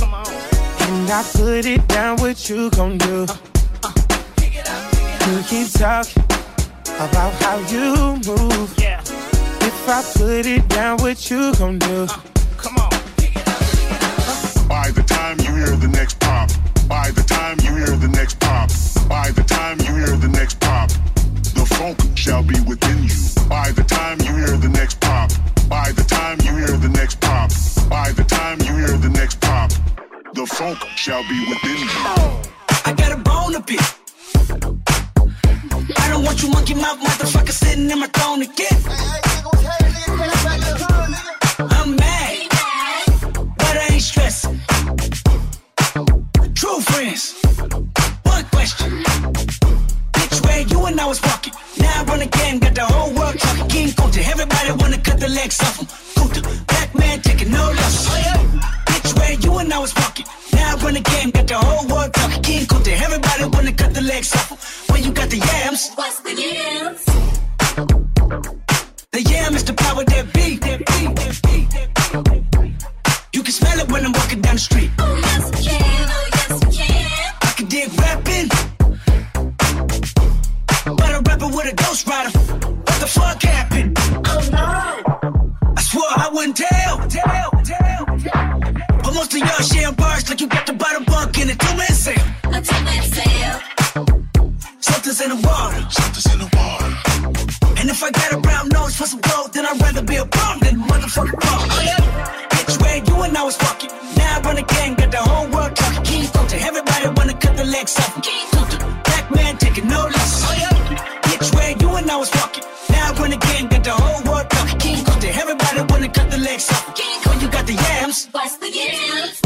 And I put it down, what you gon' do? Uh, uh, you keep talking about how you move. If I put it down, what you gon' do? Uh, by the time you hear the next pop, by the time you hear the next pop, by the time you hear the next pop, the funk shall be within you. By the time you hear the next pop, by the time you hear the next pop, by the time you hear the next pop, the funk shall be within you. I got a bone to pick. I don't want you monkey mouth motherfucker sitting in my throne again. I'm mad, but I ain't stressing. True friends, one question. Bitch, where you and I was walking now and again. Got the whole world talking. King Kunta, Everybody wanna cut the legs off him. Culture. Black man taking no losses. Oh, yeah. Bitch, where you and I was walking. Now and again. Got the whole world talking. King Kunta, Everybody wanna cut the legs off him. When you got the yams. What's the yams? The yam is the power that beat. You can smell it when I'm walking down the street. Oh, I wouldn't tell, tell, tell. But most of y'all sharing bars like you got the bottom bunk in a two-man sale. A two-man sale. Something's in the water. Something's in the water. And if I got a brown nose for some gold, then I'd rather be a bum than a motherfucking bum. Oh, yeah. Bitch, where you and I was fucking. Now I run a gang, got the whole world talking. King Kunta, everybody wanna cut the legs off. King Kunta, black man taking no loss. Oh, yeah. Bitch, where you and I was fucking. Kunta, you got the yams. What's the yams?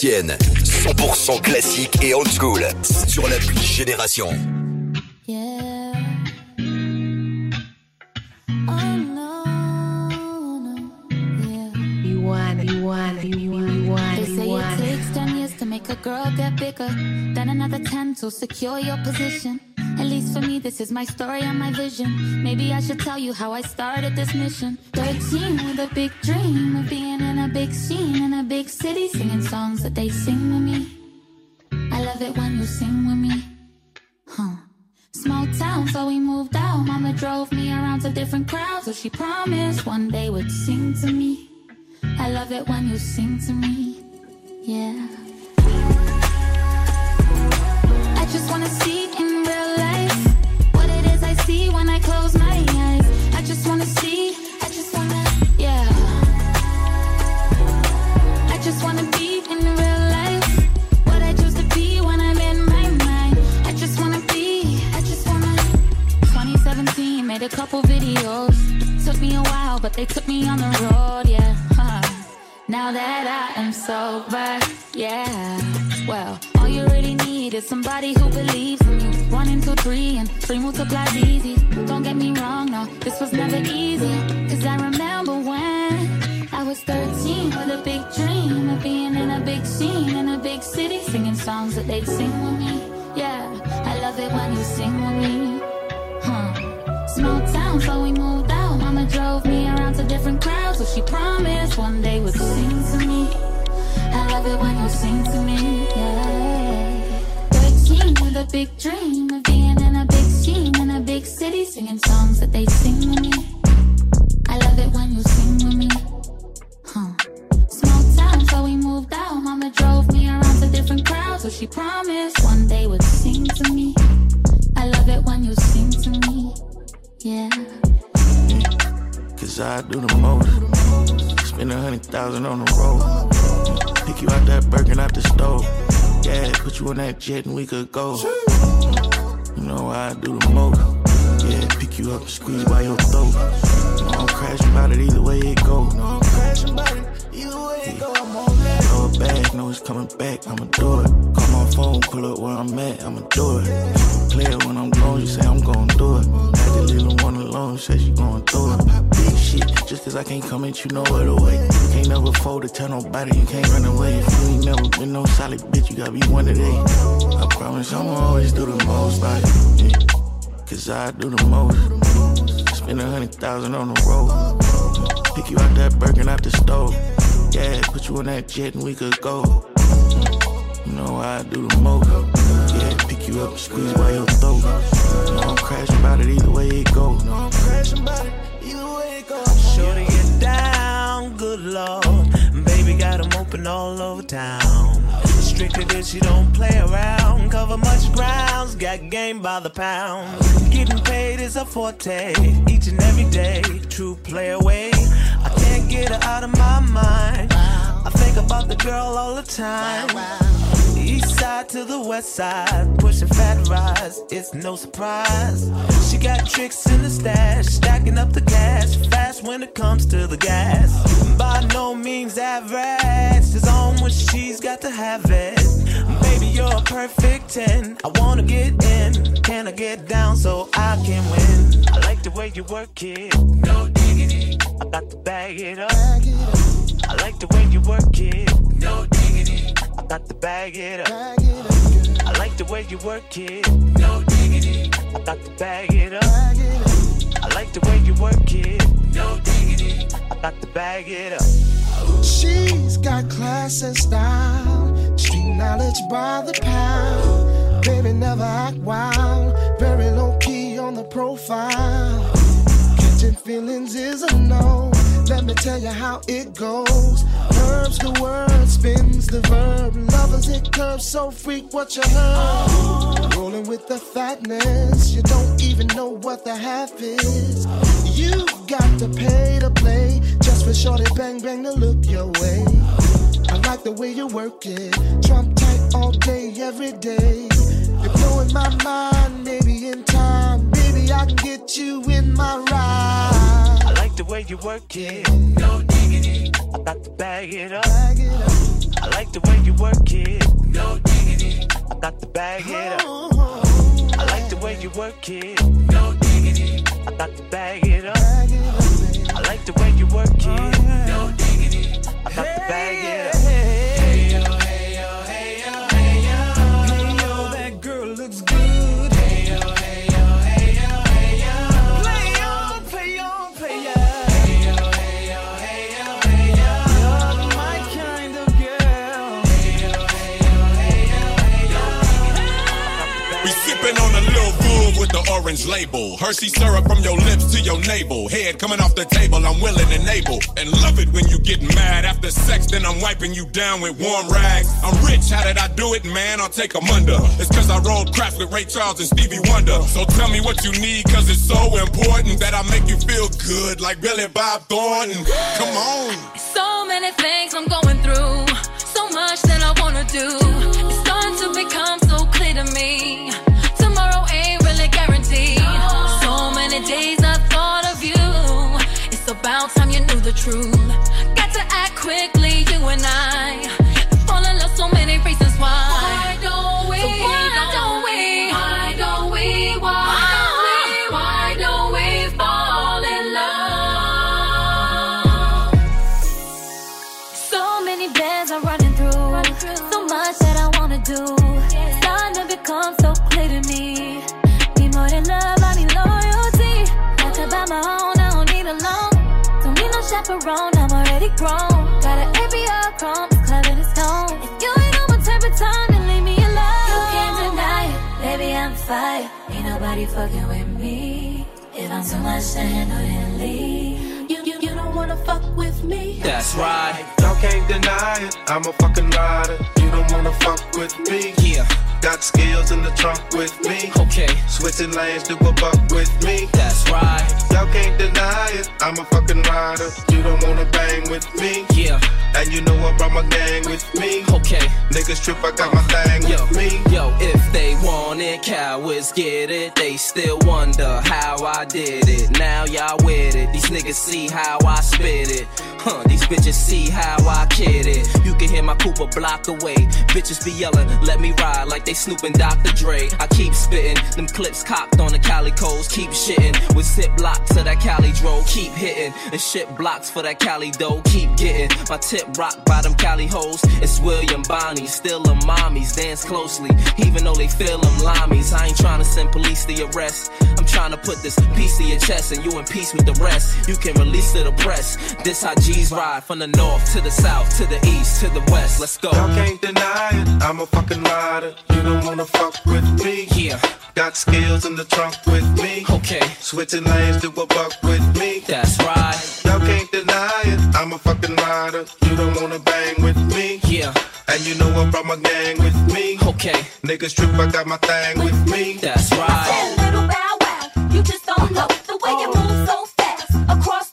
L'ancienne. 100% classique et old school. Sur l'appli Génération. Yeah. You want, you want, you want, you want, They say you it takes 10 years to make a girl get bigger. Then another 10 to secure your position. At least for me, this is my story and my vision. Maybe I should tell you how I started this mission. 13 with a big dream of being in a big scene in a big city, singing songs that they sing with me. I love it when you sing with me. Huh. Small town, so we moved out. Mama drove me around to different crowds, so she promised one day would sing to me. I love it when you sing to me. Yeah. I just wanna see in real life made a couple videos. Took me a while, but they took me on the road, yeah. Huh. Now that I am sober, yeah. Well, all you really need is somebody who believes in you. One into three and three multiplies easy. Don't get me wrong, no, this was never easy. Cause I remember when I was 13 with a big dream of being in a big scene in a big city, singing songs that they'd sing with me. Yeah, I love it when you sing with me. Small town, so we moved out. Mama drove me around to different crowds, so she promised one day would sing to me. I love it when you sing to me, yeah. 13 with a big dream of being in a big scene in a big city, singing songs that they sing with me. I love it when you sing with me. Huh. Small town, so we moved out. Mama drove me around to different crowds, so she promised one day would sing to me. I love it when you sing to me. Yeah. Cause I do the most. Spend a hundred thousand on the road. Pick you out that burger, out the stove. Yeah, put you on that jet and we could go. You know I do the most. Yeah, pick you up and squeeze by your throat. You know I'm crashing about it either way it go. You know I'm crashing about it either way it go. I'm on that. No bag, know it's coming back. I'ma do it. Come on phone, pull up where I'm at, I'ma do it. It when I'm gone, you say I'm gon' do it. Had to leave one alone, say she gon' do it. Big shit, just cause I can't come at you no other way. You can't never fold to tell nobody, you can't run away. If you ain't never been no solid bitch, you gotta be one today. I promise I'ma always do the most, like, yeah. Cause I do the most. Spend a hundred thousand on the road. Pick you out that Birkin out the stove. Yeah, put you on that jet and we could go. You know I do the most. Yeah, pick you up and squeeze by your throat. You know I'm crashing about it either way it go. You know I'm crashing about it either way it go. Shorty get down, good lord. Baby got 'em open all over town. Strictly this, she don't play around. Cover much grounds, got game by the pound. Getting paid is a forte, each and every day. True play away. I can't get her out of my mind. I think about the girl all the time. East side to the west side, pushing fat rides, it's no surprise. She got tricks in the stash, stacking up the cash, fast when it comes to the gas. By no means average, it's on when she's got to have it. Baby, you're a perfect 10. I wanna get in, can I get down so I can win? I like the way you work it, no diggity. I got to bag it up. I like the way you work it, no diggity. I got to bag it up. I like the way you work it, no diggity. I got to bag it up. I like the way you work it, no diggity. I got to bag it up. She's got class and style, street knowledge by the pound. Baby never act wild, very low key on the profile. Catching feelings is a no. Let me tell you how it goes. Verbs the word, spins the verb. Lovers hit curves, so freak what you heard. Rolling with the fatness, you don't even know what the half is. You got to pay to play, just for shorty bang bang to look your way. I like the way you work it, trump tight all day, every day. You're blowing my mind, maybe in time, baby I can get you in my ride. I like the way you work it, no diggity. I got to bag it up. I like the way you work it, no diggity. I got to bag it up. Oh. I like the way you work it, no diggity. I got to bag it up. I like the way orange label. Hershey syrup from your lips to your navel. Head coming off the table, I'm willing and able. And love it when you get mad after sex, then I'm wiping you down with warm rags. I'm rich, how did I do it, man? I'll take take 'em under. It's cause I rolled craft with Ray Charles and Stevie Wonder. So tell me what you need, cause it's so important that I make you feel good like Billy Bob Thornton. Come on. So many things I'm going through, so much that I wanna do. It's starting to become so clear to me. About time you knew the truth. Got to act quickly, you and I. Fall in love, so many reasons why. Why don't we? why chaperone, I'm already grown. Got an chrome. If you ain't on my type of time, then leave me alone. You can't deny it, baby I'm fire. Ain't nobody fucking with me. If I'm too much to handle, then leave. You, you, you don't wanna fuck with me. That's right. Y'all can't deny it. I'm a fucking rider. You don't wanna fuck with me. Yeah. Got skills in the trunk with me. Okay. Switching lanes to a buck with me. That's right. Y'all can't deny it. I'm a fucking rider. You don't wanna bang with me. Yeah. And you know I brought my gang with me. Okay. Niggas trip, I got my thing Yo, with me. yo, if they want it, cowards get it. They still wonder how I did it. Now y'all with it. These niggas see how I spit it. Huh, these bitches see how I kid it. You can hear my Cooper block away. Bitches be yelling, let me ride like they snooping Dr. Dre. I keep spitting, them clips cocked on the calicos. Keep shitting with zip blocks of that Cali dro. Keep hitting and shit blocks for that Cali dough. Keep getting my tip rock by them Cali hoes. It's William Bonney, still them mommies. Dance closely, even though they feel them limeys. I ain't trying to send police to arrest. I'm trying to put this piece to your chest and you in peace with the rest. You can release to the press. This how G's ride from the north to the south to the east to the west. Let's go. Y'all can't deny it. I'm a fucking rider. You don't wanna fuck with me. Yeah. Got skills in the trunk with me. Okay. Switching lanes to a buck with me. That's right. Y'all can't deny it. I'm a fucking rider. You don't wanna bang with me. Yeah. And you know I brought my gang with me. Okay. Niggas trip, I got my thing with me. That's right. That little bow wow, you just don't know the way you move so fast across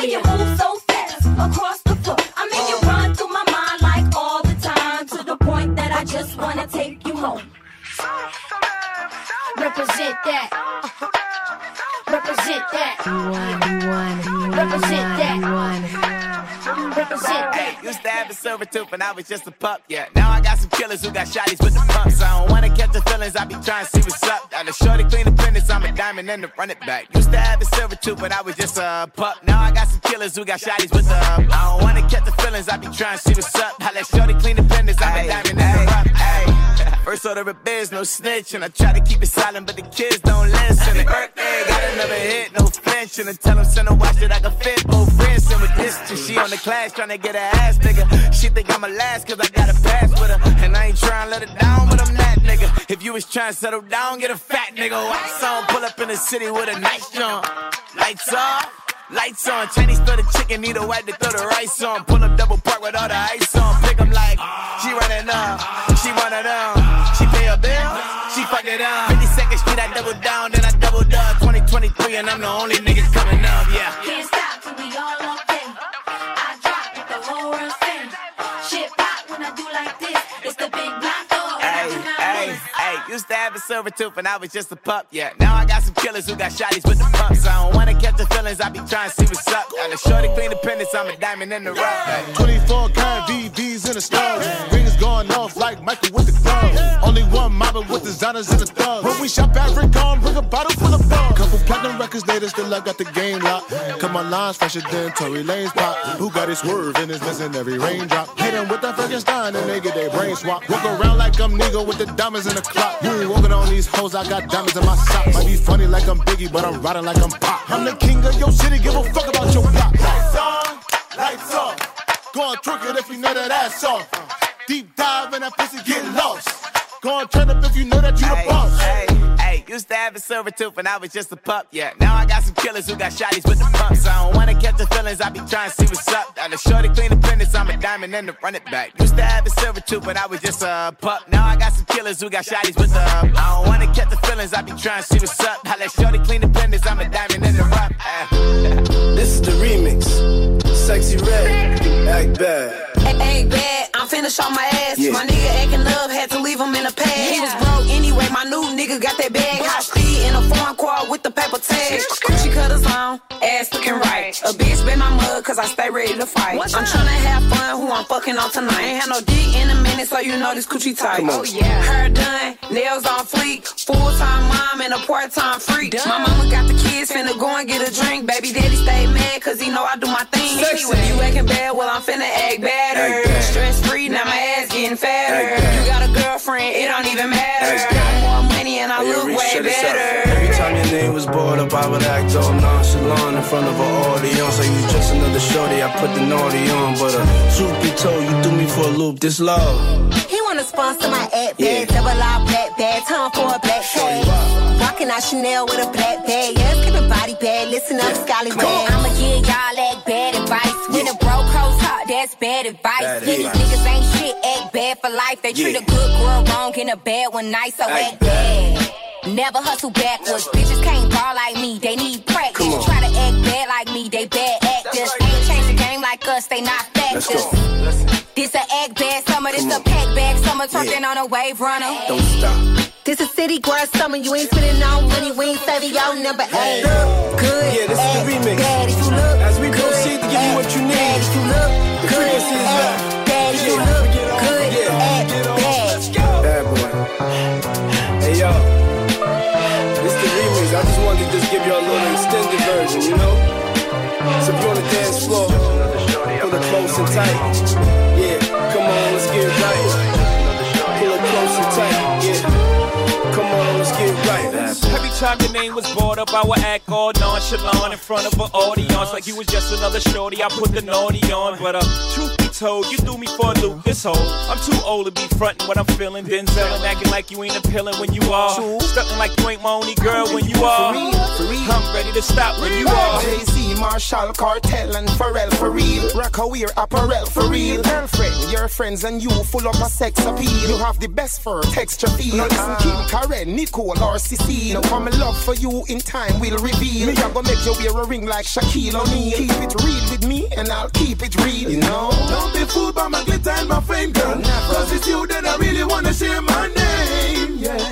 way you move so fast across the floor. I mean, you run through my mind like all the time to the point that I just wanna take you home. Represent that. Represent that. Represent that. Hey, used to have a silver tooth and I was just a pup, yeah. Now I got some killers who got shotties with the pumps. I don't wanna catch the feelings, I be trying to see what's up. Got a shorty clean the penis, I'm a diamond and to run it back. Used to have a silver tooth, but I was just a pup. Now I got some killers who got shotties with the I don't wanna catch the feelings, I be trying to see what's up. I let shorty clean the penis, I'm a diamond and to run Hey, First order of biz, no snitch, and I try to keep it silent, but the kids don't listen. And birthday, got another hit, no flinch, and I tell them send a watch that I can fit both wrists. And with this, she on the class trying to get her ass bigger. She think I'm a last cause I got a pass with her, and I ain't trying to let her down, but I'm that nigga. If you was trying to settle down, get a fat nigga. Wax on, pull up in the city with a nice jump. Lights off. Lights on, Chinese throw the chicken, need a wipe to throw the rice on. Pull up double park with all the ice on. Pick 'em like, she running up, she one of she fuck it up. 52nd Street, I double down, then I doubled up. 2023, and I'm the only nigga coming up, yeah. Hey, used to have a silver tooth and I was just a pup, yeah. Now I got some killers who got shotties with the pumps. I don't wanna catch the feelings, I be trying to see what's up. Got a shorty clean penis, I'm a diamond in the rough. Hey. 24 karat VVs in the stars. Rings going off like Michael with the gloves. Only one mobbing with designers in the thugs. When we shop at Rick on, bring a bottle full of bug. Couple platinum records later, still I got the game locked. Come on, lines fresher than Tory Lane's pop. Who got his swerve and is missing every raindrop? Hit 'em with that Frankenstein and they get their brain swap. Walk around like I'm Nigo with the diamonds in the clock. You ain't walking on these hoes, I got diamonds in my socks. Might be funny like I'm Biggie, but I'm riding like I'm Pop. I'm the king of your city, give a fuck about your block. Lights on, lights on, twerk it if you know that ass off. Deep dive in that pussy, get lost. Go on, turn up if you know that you the boss. hey, used to have a silver tooth and I was just a pup, yeah. Now I got some killers who got shotties with the pumps. I don't wanna catch the feelings, I be trying to see what's up. Got a shorty clean the penis, I'm a diamond and to run it back. Used to have a silver tooth, but I was just a pup. Now I got some killers who got shotties with the I don't wanna catch the feelings, I be trying to see what's up. I let shorty clean the penis, I'm a diamond in the rough. This is the remix. Sexy red, act bad. Ain't bad, I'm finna show my ass. Yeah. My nigga acting up, had to leave him in the past. He was broke anyway, my new nigga got that bag. Hot speed in a foreign car with the paper tag. Coochie cutters on, ass looking right. A bitch been my mug, cause I stay ready to fight. I'm tryna have fun, who I'm fucking on tonight. Ain't had no dick in a minute, so you know this coochie tight. Come. Oh yeah. Hair done, nails on fleek. Full time mom and a part time freak. My mama got the kids, finna go and get a drink. Baby daddy stay mad, cause he know I do my thing. Sexy. Anyway, you acting bad, well I'm finna act better. Act bad. Stress free, now my ass getting fatter. Act. You got a girlfriend, it don't even matter. Got more money and I Hey, look Reese, way shut this up. better. Every time your name was brought up, I would act all nonchalant in front of an audience. Like you just another shorty, I put the naughty on. But uh, truth be told, you threw me for a loop. This love. He wanna sponsor my ad Yeah. bag, double R black bag, time for a black tag. Rocking out Chanel with a black bag, yeah, it's giving body egg bad. Listen up, Scallywag. I'ma give y'all that bad advice. When a bro codes hot, that's bad advice. Bad These niggas ain't shit, act bad for life. They treat Yeah. a good girl wrong and a bad one nice, so act bad. Never hustle backwards. Bitches can't ball like me, they need practice. Try to act bad like me, they bad actors. Ain't changed the game like us, they not factors. This a act bad summer, this a pack bag summer, turning on a wave runner. Don't stop. This a city girl summer. You ain't spending no money. We ain't saving y'all number eight. Good. Yeah, this is the act remix. Bad if you look. Tight. Yeah, come on, let's get right. Pull it close and tight. Yeah, come on, let's get right. Every time your name was brought up, I would act all nonchalant in front of an audience like you was just another shorty. I put the naughty on, but uh, truth told, you threw me for a loop this whole. I'm too old to be frontin' what I'm feeling. Denzel and acting like you ain't appealing when you are. Stuntin' like you ain't my only girl when you are. For real, for real. I'm ready to stop when you are. Jay-Z, Marshall, Cartel, and Pharrell for real. Rocawear, apparel for real. Girlfriend, your friends and you full up a sex appeal. You have the best fur, texture feel. Now listen, ah. Kim, Karen, Nicole, or Cecile. Come in love for you in time will reveal. Me, I gonna make you wear a ring like Shaquille O'Neal. Keep it real with me, and I'll keep it real. You know. Be fooled by my glitter and my fame, girl. Cause it's you that I really wanna share my name, yeah.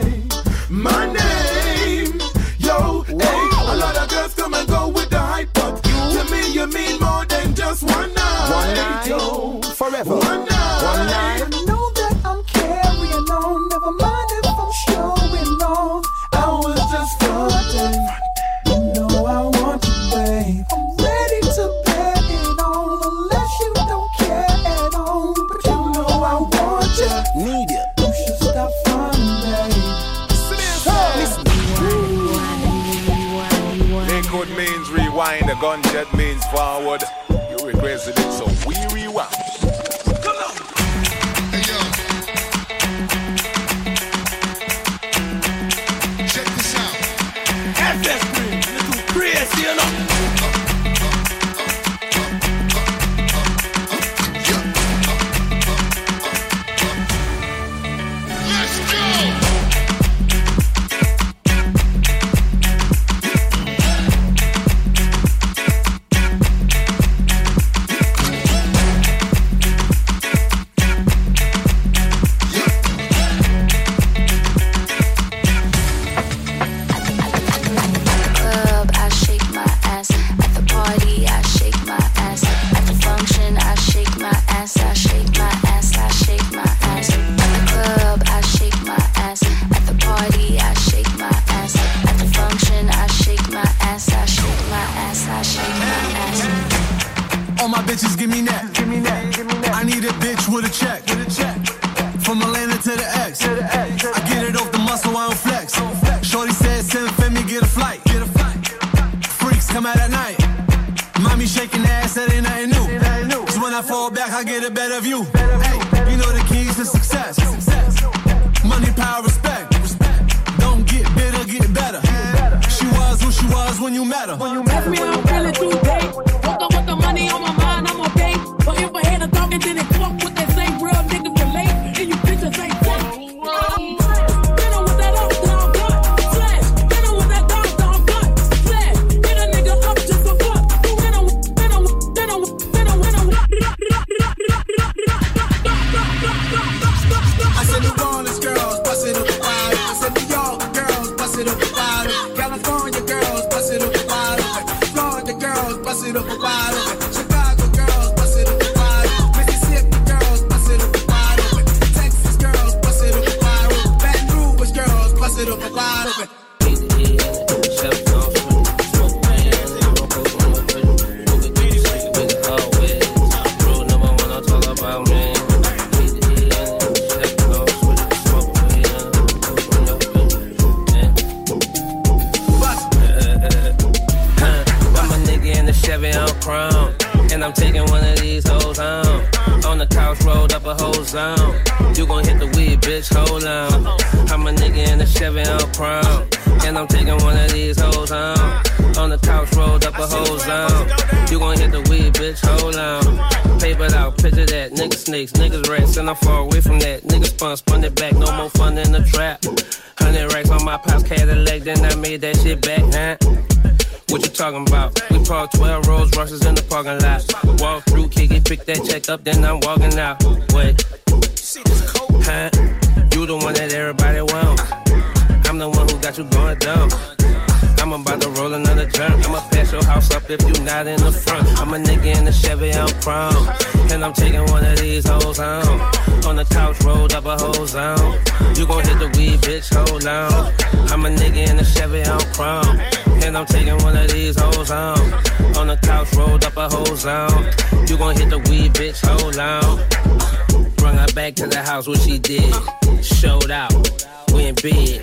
Got you going down. I'm about to roll another jump. I'ma pass your house up if you not in the front. I'm a nigga in the Chevy, I'm chrome. And I'm taking one of these hoes home. On the couch, rolled up a whole zone. You gon' hit the weed, bitch, hold on. I'm a nigga in the Chevy, I'm chrome. And I'm taking one of these hoes home. On the couch, rolled up a whole zone. You gon' hit the weed, bitch, hold on. Bring her back to the house, what she did. Showed out, went big.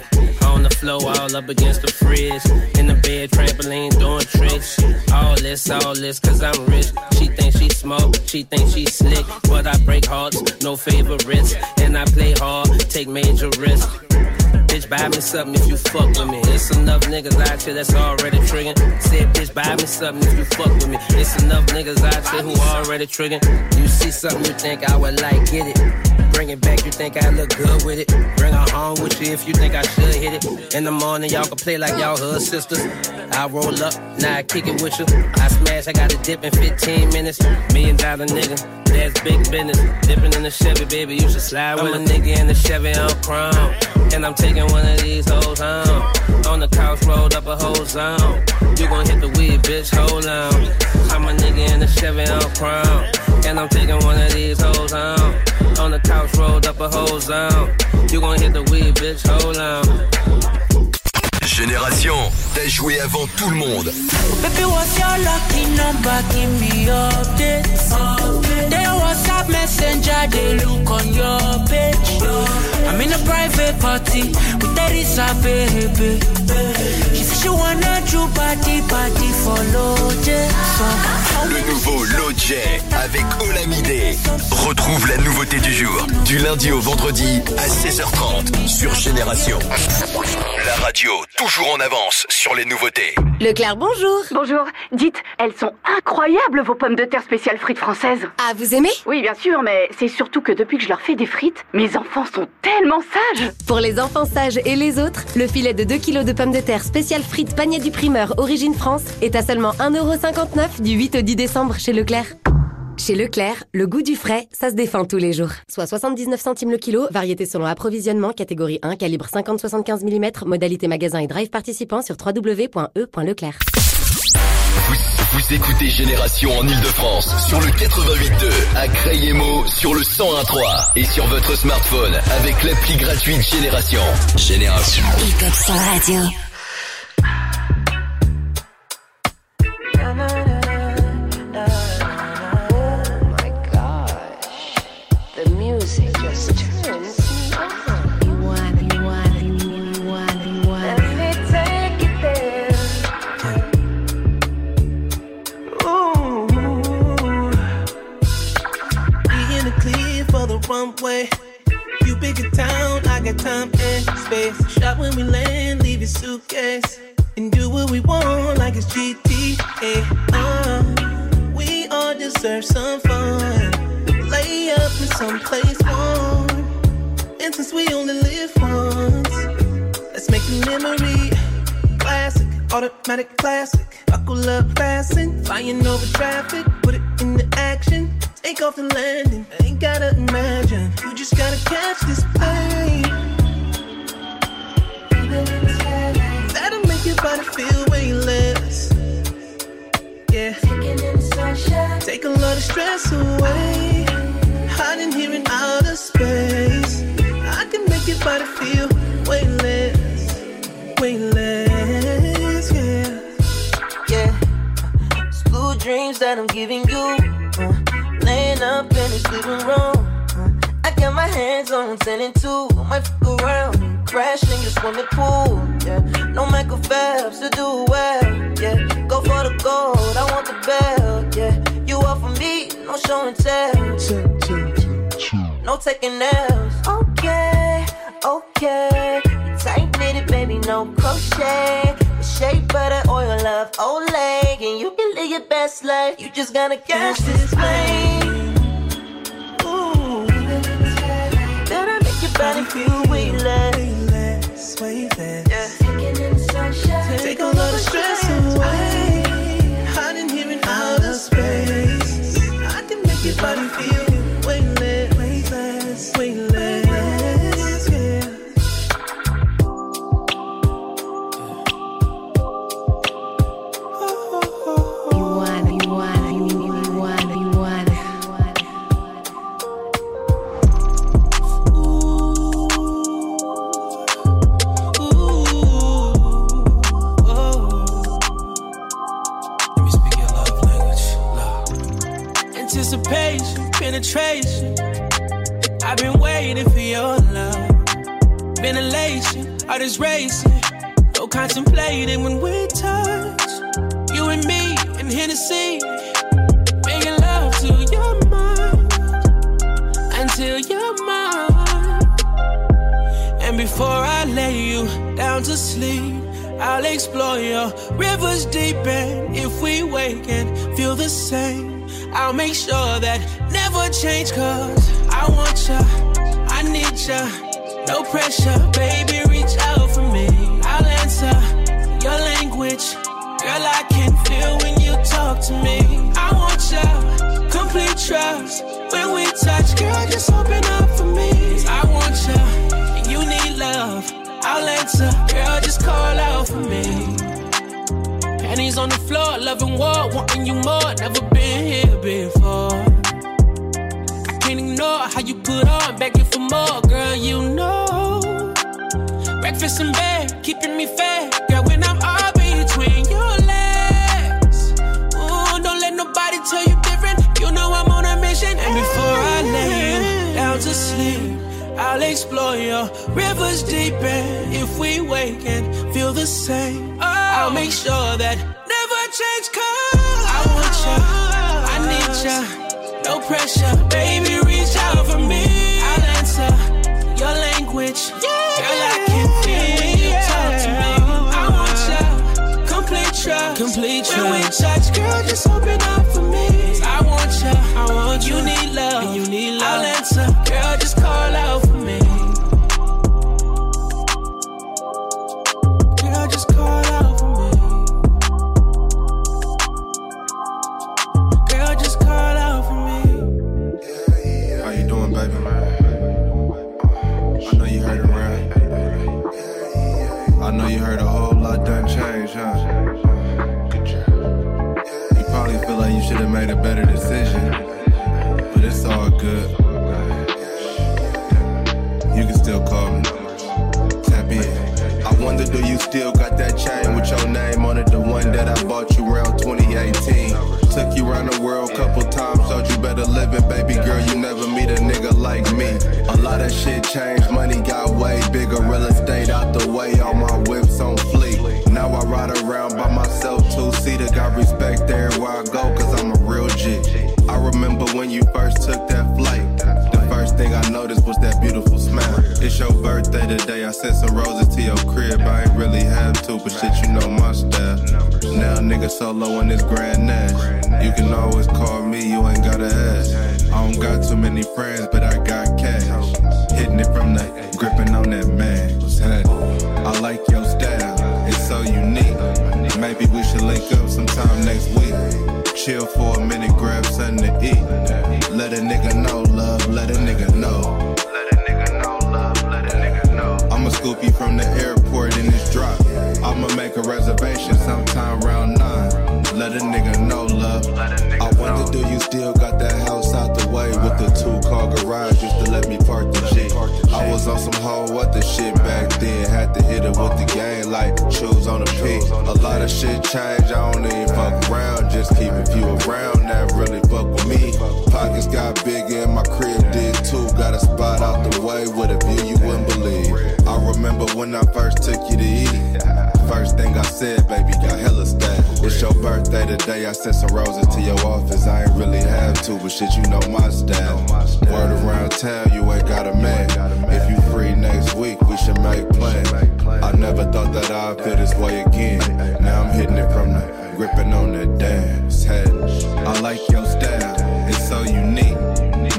The floor, all up against the fridge. In the bed, trampoline, doing tricks. All this, all this, cause I'm rich. She thinks she smoke, she thinks she slick. But I break hearts, no favorites. And I play hard, take major risks. Bitch, buy me something if you fuck with me. It's enough niggas out here that's already triggering. Said, bitch, buy me something if you fuck with me. It's enough niggas out here who already triggering. You see something you think I would like, get it. Bring it back, you think I look good with it. Bring her home with you if you think I should hit it. In the morning, y'all can play like y'all hood sisters. I roll up, now I kick it with you. I smash, I got to dip in 15 minutes. Million dollar nigga, that's big business. Dipping in the Chevy, baby, you should slide with I'm a nigga in the Chevy, I'm chrome. And I'm taking one of these hoes home. On the couch, rolled up a whole zone. You gon' hit the weed, bitch, hold on. I'm a nigga in the Chevy, I'm chrome. And I'm taking one of these hoes home. On the couch, rolled up a whole zone. You gon' hit the weed, bitch, hold on. Génération, t'as joué avant tout le monde. Baby, what's your lucky number? Give me updates. They WhatsApp messenger, they look on your page. I'm in a private party with Teresa, baby. She said she wanna do party, party for Lodge. Le nouveau Loj avec Olamide. Retrouve la nouveauté du jour du lundi au vendredi à 16h30 sur Génération. La radio toujours en avance sur les nouveautés. Leclerc, bonjour. Bonjour. Dites, elles sont incroyables vos pommes de terre spéciales frites françaises. Ah, vous aimez? Oui, bien sûr, mais c'est surtout que depuis que je leur fais des frites, mes enfants sont tellement sages. Pour les enfants sages et les autres, le filet de 2 kg de pommes de terre spéciales frites panier du primeur Origine France est à seulement 1,59€ du 8 au 10 décembre chez Leclerc. Chez Leclerc, le goût du frais, ça se défend tous les jours. Soit 79 centimes le kilo, variété selon approvisionnement, catégorie 1, calibre 50-75 mm, modalité magasin et drive participant sur www.e.leclerc. Vous, vous écoutez Génération en Ile-de-France sur le 88.2 à Crayemo sur le 101.3 et sur votre smartphone avec l'appli gratuite Génération. Génération. Hip-hop radio. Runway. You pick a town, I got time and space. Shop when we land, leave your suitcase. And do what we want like it's GTA. Uh, we all deserve some fun. Lay up in some place warm. And since we only live once, let's make a memory. Classic, automatic classic. Buckle up, fasten. Flying over traffic, put it into action. Take off the landing, ain't gotta imagine. You just gotta catch this plane. That'll make your body feel way less. Yeah. Take a lot of stress away. Hiding here in outer space. I can make your body feel way less. Way less, yeah. Yeah. Blue dreams that I'm giving you. Up in this living room. I got my hands on 10 and 2. I might fuck around and crash in your swimming pool. Yeah. No Michael Phelps to do well. Yeah. Go for the gold. I want the belt. Yeah. You up for me, no show and tell. No taking L's. Okay, okay. Tight knitted, baby, no crochet. Shea butter, oil love, Olay, and you can live your best life. You just gotta catch this flame. Your body feel way less. Yeah. Take all of the stress away. Hiding here in outer space. I can make your body feel Ventilation, heart is racing. No contemplating when we touch. You and me and Hennessy. Making love to your mind. Until you're mine. And before I lay you down to sleep, I'll explore your rivers deep. And if we wake and feel the same, I'll make sure that never change. Cause I want ya, I need ya. No pressure, baby, reach out for me. I'll answer your language. Girl, I can feel when you talk to me. I want ya, complete trust. When we touch, girl, just open up for me. I want ya, and you need love. I'll answer, girl, just call out for me. Panties on the floor, loving war, wanting you more. Never been here before. Can't ignore how you put on, begging for more, girl. You know. Breakfast in bed, keeping me fed, girl. When I'm all between your legs, ooh, don't let nobody tell you different. You know I'm on a mission, and before I lay you down to sleep. I'll explore your rivers deep and if we wake and feel the same, I'll make sure that never change cause I want you, I need you, no pressure, baby reach out for me. I'll answer your language, girl I can feel when you talk to me. I want you, complete trust, complete trust. When we touch, girl just open up for me. I want you, I want you, need love, and you need love. I know you heard a whole lot done change, huh? You probably feel like you should have made a better decision, but it's all good. You can still call me. Wonder, do you still got that chain with your name on it? The one that I bought you around 2018. Took you around the world couple times, showed you better live living, baby girl. You never meet a nigga like me. A lot of shit changed, money got way bigger, real estate out the way, all my whips on fleek. Now I ride around by myself, two seater, got respect everywhere I go, cause I'm a real G. I remember when you first took that flight. First thing I noticed was that beautiful smile. It's your birthday today, I sent some roses to your crib. I ain't really have to, but shit, you know my style. Now nigga solo in this grand nash. You can always call me, you ain't gotta ask. I don't got too many friends, but I got cash. Hitting it from the gripping on that man. I like your style, it's so unique. Maybe we should link up sometime next week. Chill for a minute, grab something to eat. Let a nigga know, reservation sometime around nine. Let a nigga know, love. I wonder, do you still got that house out the way with the two car garage just to let me park the G? I was on some whole what the shit back then. Had to hit it with the game like shoes on the peak. A lot of shit changed, I don't even fuck around. Just keep keeping few around that really fuck with me. Pockets got bigger and my crib did too. Got a spot out the way with a view you wouldn't believe. I remember when I first took you to eat. First thing I said, baby, got hella style. It's your birthday today, I sent some roses to your office. I ain't really have to, but shit, you know my style. Word around town, you ain't got a man. If you free next week, we should make plans. I never thought that I'd feel this way again. Now I'm hitting it from the gripping on the dance. Hey, I like your style, it's so unique.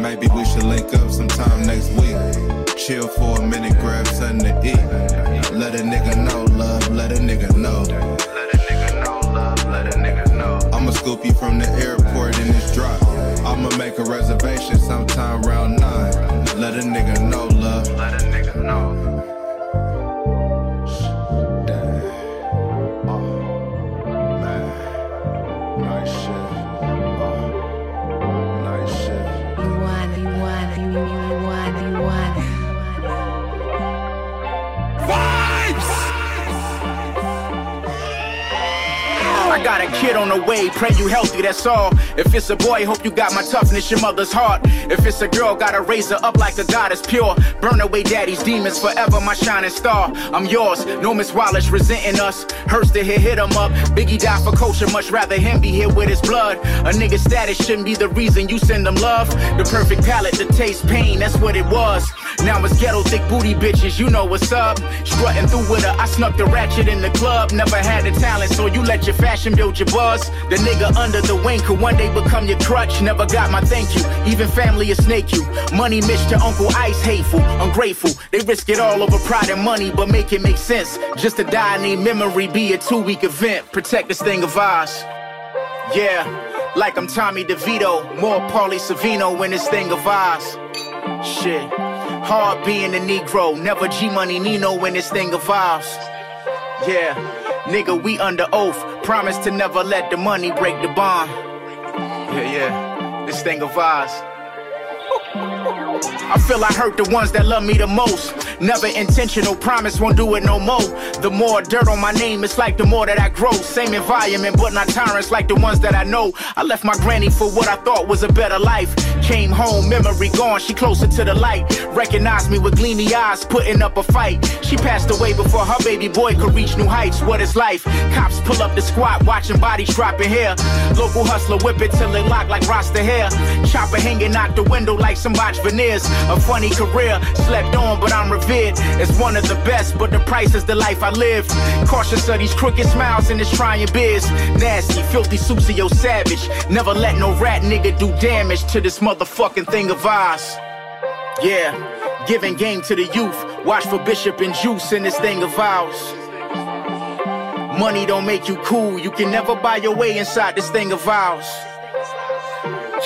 Maybe we should link up sometime next week. Chill for a minute, grab something to eat. Let a nigga know, let a nigga know. Let a nigga know, love, let a nigga know. I'ma scoop you from the airport in this drop. I'ma make a reservation sometime round nine. Let a nigga know, love, let a nigga know. Got a kid on the way, pray you healthy, that's all. If it's a boy, hope you got my toughness, your mother's heart. If it's a girl, gotta raise her up like a goddess pure. Burn away daddy's demons, forever my shining star. I'm yours, no Miss Wallace resenting us. Hurts to hear hit him up. Biggie died for culture, much rather him be here with his blood. A nigga status shouldn't be the reason you send them love. The perfect palate to taste pain, that's what it was. Now it's ghetto thick booty bitches, you know what's up. Strutting through with her, I snuck the ratchet in the club. Never had the talent, so you let your fashion build your buzz. The nigga under the wing could one day become your crutch. Never got my thank you, even family will snake you. Money to Uncle Ice, hateful, ungrateful. They risk it all over pride and money, but make it make sense. Just to die, need memory, be a two week event. Protect this thing of ours. Yeah, like I'm Tommy DeVito, more Paulie Savino in this thing of ours. Shit. Hard being a Negro, never G Money Nino in this thing of ours. Yeah, nigga, we under oath. Promise to never let the money break the bond. Yeah, yeah, this thing of ours. I feel I hurt the ones that love me the most. Never intentional, promise won't do it no more. The more dirt on my name, it's like the more that I grow. Same environment, but not tyrants like the ones that I know. I left my granny for what I thought was a better life. Came home, memory gone, she closer to the light. Recognized me with gleamy eyes, putting up a fight. She passed away before her baby boy could reach new heights. What is life? Cops pull up the squad, watching bodies dropping here. Local hustler whip it till it lock like Rasta hair. Chopper hanging out the window like some botched veneers. A funny career, slept on, but I'm revered as one of the best. But the price is the life I live. Cautious of these crooked smiles and this trying biz. Nasty, filthy, Susio savage. Never let no rat nigga do damage to this motherfucking thing of ours. Yeah, giving game to the youth. Watch for Bishop and Juice in this thing of ours. Money don't make you cool. You can never buy your way inside this thing of ours.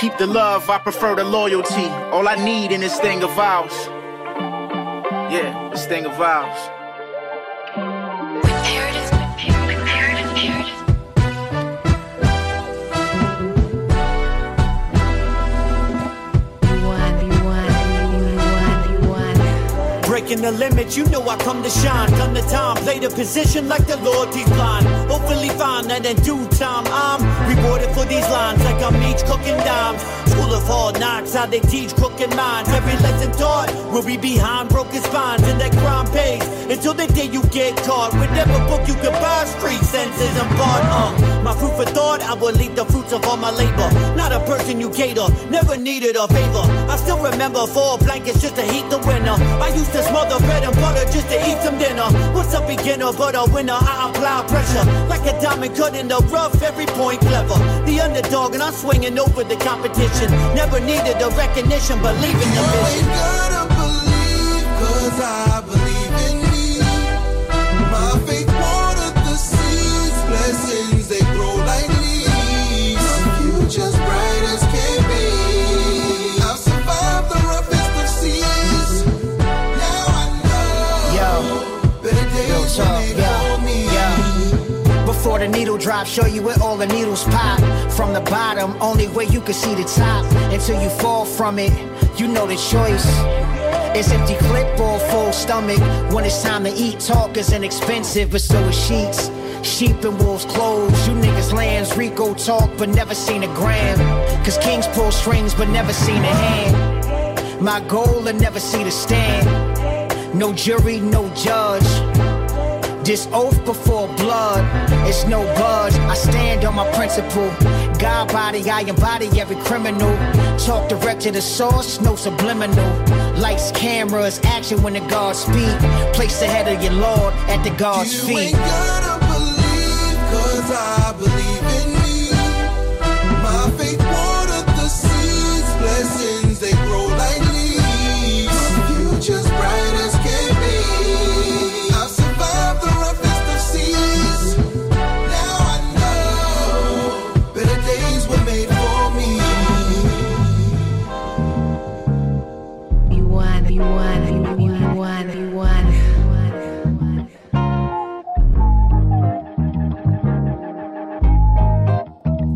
Keep the love, I prefer the loyalty. All I need in this thing of ours. Yeah, this thing of ours. Breaking the limit, you know I come to shine. Come to time, play the position like the Lord decline. Hopefully find that in due time I'm rewarded for these lines like I'm each cooking dimes. School of hard knocks, how they teach crooked minds. Every lesson taught will be behind broken spines and that crime pays until the day you get caught. Whatever book you can buy, street senses and part. Uh, my fruit for thought, I will eat the fruits of all my labor. Not a person you cater, never needed a favor. I still remember four blankets just to heat the winter. I used to smother bread and butter just to eat some dinner. What's a beginner but a winner? I apply pressure like a diamond cut in the rough, every point clever. The underdog and I'm swinging over the competition. Never needed the recognition, believe in the vision. gotta believe, cause I believe in Before the needle drop, show you where all the needles pop. From the bottom, only way you can see the top. Until you fall from it, you know the choice. It's empty clip or full stomach. When it's time to eat, talk is inexpensive, but so is sheets. Sheep and wolves clothes. You niggas lands, Rico talk, but never seen a gram. Cause kings pull strings, but never seen a hand. My goal I never see the stand. No jury, no judge. This oath before blood, it's no budge. I stand on my principle. God body, I embody every criminal. Talk direct to the source, no subliminal. Lights, cameras, action when the gods speak. Place the head of your Lord at the God's You feet. ain't gotta believe, cause I believe in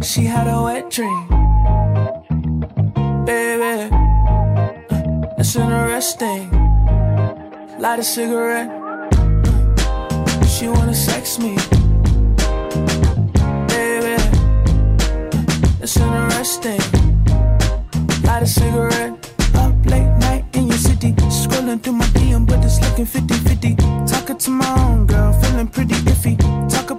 She had a wet dream, baby. It's interesting. Light a cigarette. She wanna sex me, baby. It's interesting. Light a cigarette. Up late night in your city, scrolling through my DM, but it's looking 50-50. Talking to my own girl, feeling pretty iffy. Talk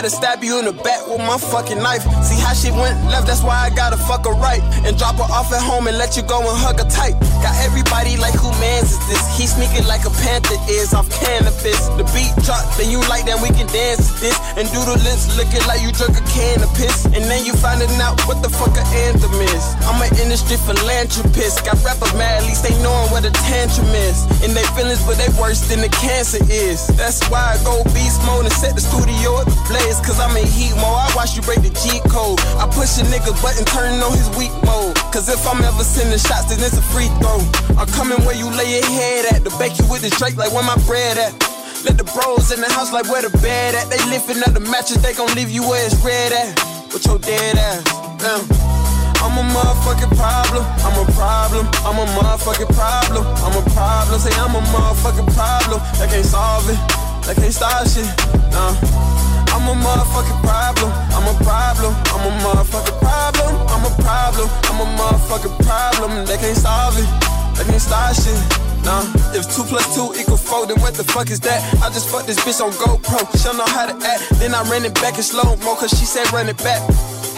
Let her stab you in the back with my fucking knife. See how she went left, that's why I gotta fuck her right. And drop her off at home and let you go and hug her tight. Got everybody like, who mans is this? He sneaking like a panther is off cannabis. The beat drop, then you like that we can dance to this. And do the lips looking like you drunk a can of piss. And then you finding out what the fuck a anthem is. I'm an industry philanthropist. Got rappers mad, at least they knowing what a tantrum is. And they feelings, but they worse than the cancer is. That's why I go beast mode and set the studio at the blaze. Cause I'm in heat mode. I watch you break the G code. I push a nigga button, turning on his weak mode. Cause if I'm ever sending shots, then it's a free throw. I'm coming where you lay your head at. To bake you with the Drake like where my bread at. Let the bros in the house like where the bed at. They lifting up the mattress, they gon' leave you where it's red at. With your dead ass. Damn. I'm a motherfucking problem. I'm a problem. I'm a motherfucking problem. I'm a problem. Say I'm a motherfucking problem. They can't solve it. They can't stop shit. Nah. I'm a motherfucking problem. I'm a problem. I'm a motherfucking problem. I'm a problem. I'm a motherfucking problem. They can't solve it. They can't stop shit. Nah, if two plus two equal four, then what the fuck is that? I just fucked this bitch on GoPro. She don't know how to act. Then I ran it back in slow mo, cause she said run it back.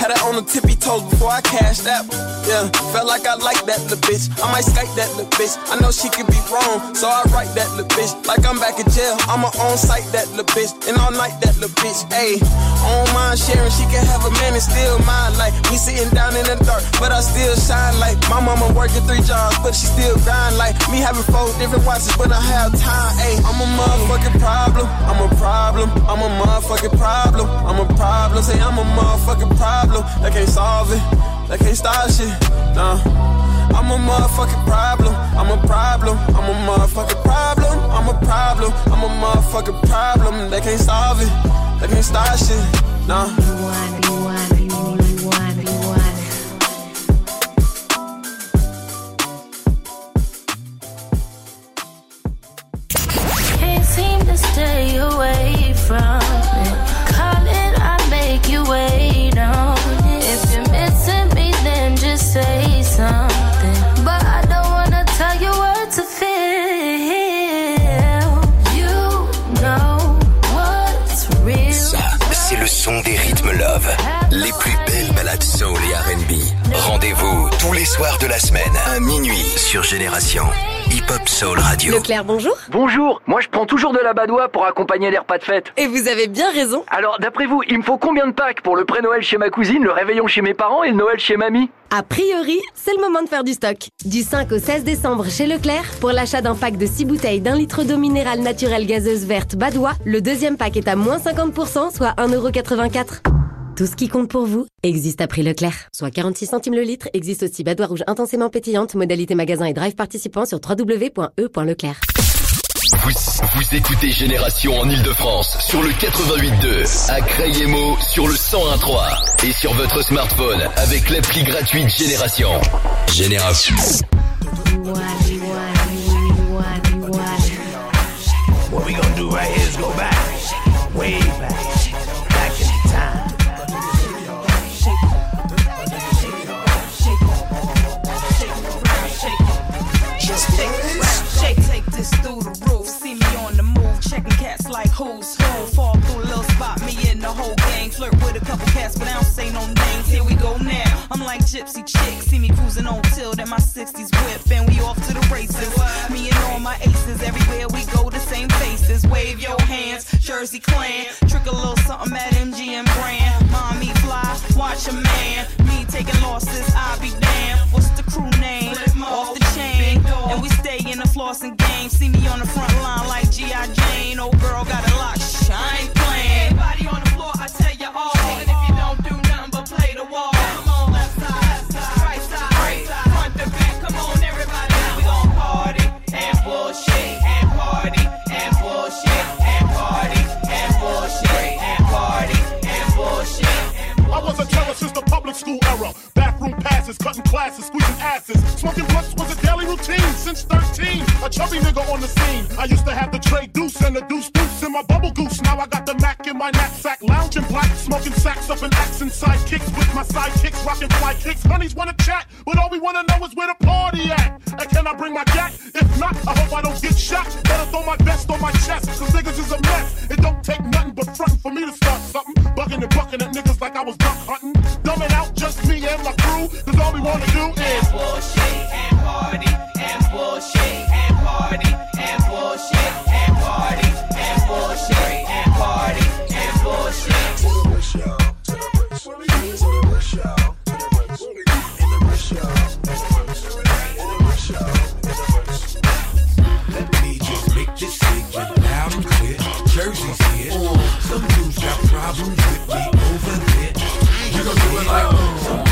Had her on the tippy toes before I cashed out. Yeah, felt like I like that little bitch. I might Skype that little bitch. I know she could be wrong, so I write that little bitch. Like I'm back in jail, I'ma on site that little bitch. And all night that little bitch. Ayy, I don't mind sharing, she can have a man and still mine. Like me sitting down in the dark, but I still shine. Like my mama working three jobs, but she still grind. Like me having four different watches, but I have time. Ayy, I'm a motherfucking problem. I'm a problem. I'm a motherfucking problem. I'm a problem. Say I'm a motherfucking problem. They can't solve it. They can't stop shit. Nah. I'm a motherfucking problem. I'm a problem. I'm a motherfucking problem. I'm a problem. I'm a motherfucking problem. They can't solve it. They can't stop shit. Nah. Can't seem to stay away from Rendez-vous tous les soirs de la semaine à minuit sur Génération. Hip Hop Soul Radio. Leclerc, bonjour. Bonjour, moi je prends toujours de la badoie pour accompagner les repas de fête. Et vous avez bien raison. Alors, d'après vous, il me faut combien de packs pour le pré-Noël chez ma cousine, le réveillon chez mes parents et le Noël chez mamie? A priori, c'est le moment de faire du stock. Du 5 au 16 décembre chez Leclerc, pour l'achat d'un pack de 6 bouteilles d'un litre d'eau minérale naturelle gazeuse verte Badois, le deuxième pack est à moins 50%, soit 1,84€. Tout ce qui compte pour vous existe à prix Leclerc. Soit 46 centimes le litre, existe aussi Badois rouge intensément pétillante, modalité magasin et drive participant sur www.e.leclerc. Vous, vous écoutez Génération en Ile-de-France sur le 88.2, à Crayemo sur le 101.3 et sur votre smartphone avec l'appli gratuite Génération. Génération. What we gonna do right here is go back, way cats like who's who. Fall through little spot, me in the whole gang. Flirt with a couple cats, but I don't say no names. Here we go now. I'm like gypsy chick, see me cruising on tilt in my 60s whip, and we off to the races. Me and all my aces, everywhere we go, the same faces. Wave your hands, Jersey clan. Trick a little something at MGM Grand. Mommy fly, watch a man. Me taking losses, I be damned. What's the crew name? Off the chain. And we stay in the flossing game. See me on the front line like G.I. Jane. Old girl got a lot, shine playing. Everybody on the school era. Bathroom passes, cutting classes, squeezing asses. Smoking blunts was a daily routine since 13. A chubby nigga on the scene. I used to have the tray deuce and the deuce deuce in my bubble goose. Now I got the Mac in my knapsack, lounging black, smoking sacks up in accent sidekicks with my sidekicks, rocking fly kicks. Honeys wanna chat, but all we wanna know is where the party at. And can I bring my gat? If not, I hope I don't get shot. Better throw my vest on my chest, cause niggas is a mess. It don't take nothing but frontin' for me to start something. Bugging and bucking at niggas like I was duck hunting. Dumbing out just me and my crew, cause all we wanna do is bullshit and party and bullshit and party and bullshit and party and bullshit and party and bullshit. Let me just make this statement loud and clear. Jersey's here. Some dudes got problems with me over there. You gon' do it like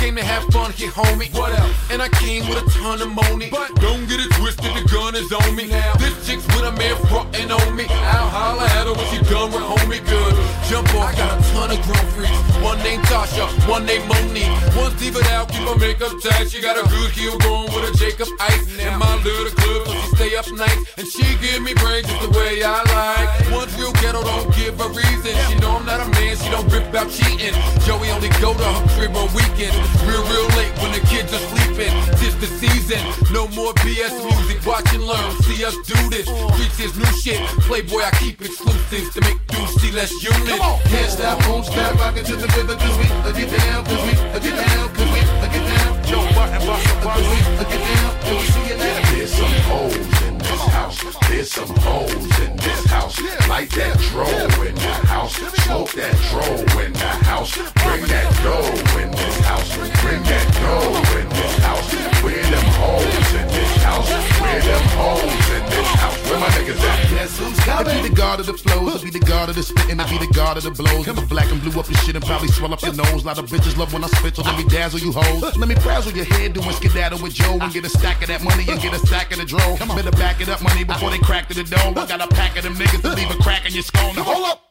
came to have fun here, homie. What else? And I came with a ton of money. But don't get it twisted, the gun is on me. Now, this chick's with a man frontin' on me. I'll holler at her when she done with homie good. Jump off, I got a ton of grown freaks. One named Tasha, one named Monique. One's diva out, keep her makeup tight. She got a good heel going with a Jacob Ice. And my little club, so she stay up nights. And she give me brains just the way I like. One's real ghetto, don't give a reason. She know I'm not a man, she don't rip out cheating. Joey only go to her crib on weekends. Real, real late when the kids are sleeping. Tis the season, no more BS music. Watch and learn, see us do this. Reach this new shit. Playboy, I keep exclusives to make dudes see less units. Can't stop, won't stop, rock it to the rhythm, cause we uh, get down, cause we uh, get down, cause we uh, get down. Joe Budden, Budden, Budden, we uh, get down, till we see you now. There's some hoes in this house. There's some hoes in this house. Light that dro in the house. Smoke that dro in the house. Bring that dough in this house. Bring that dough in this house. Where them hoes in this house? Where them hoes in this house? Where my niggas at? Guess who's I be the god of the flows, I be the god of the spitting, I be the god of the blows. If the black and blue up your shit and probably swell up your nose. A lot of bitches love when I spit, so let me dazzle you hoes. Let me frazzle your head, doing skedaddle with Joe and get a stack of that money and get a stack of the dro. Better back it up, money, before they crack to the dome. I got a pack of them niggas to leave a crack in your skull. Now hold up.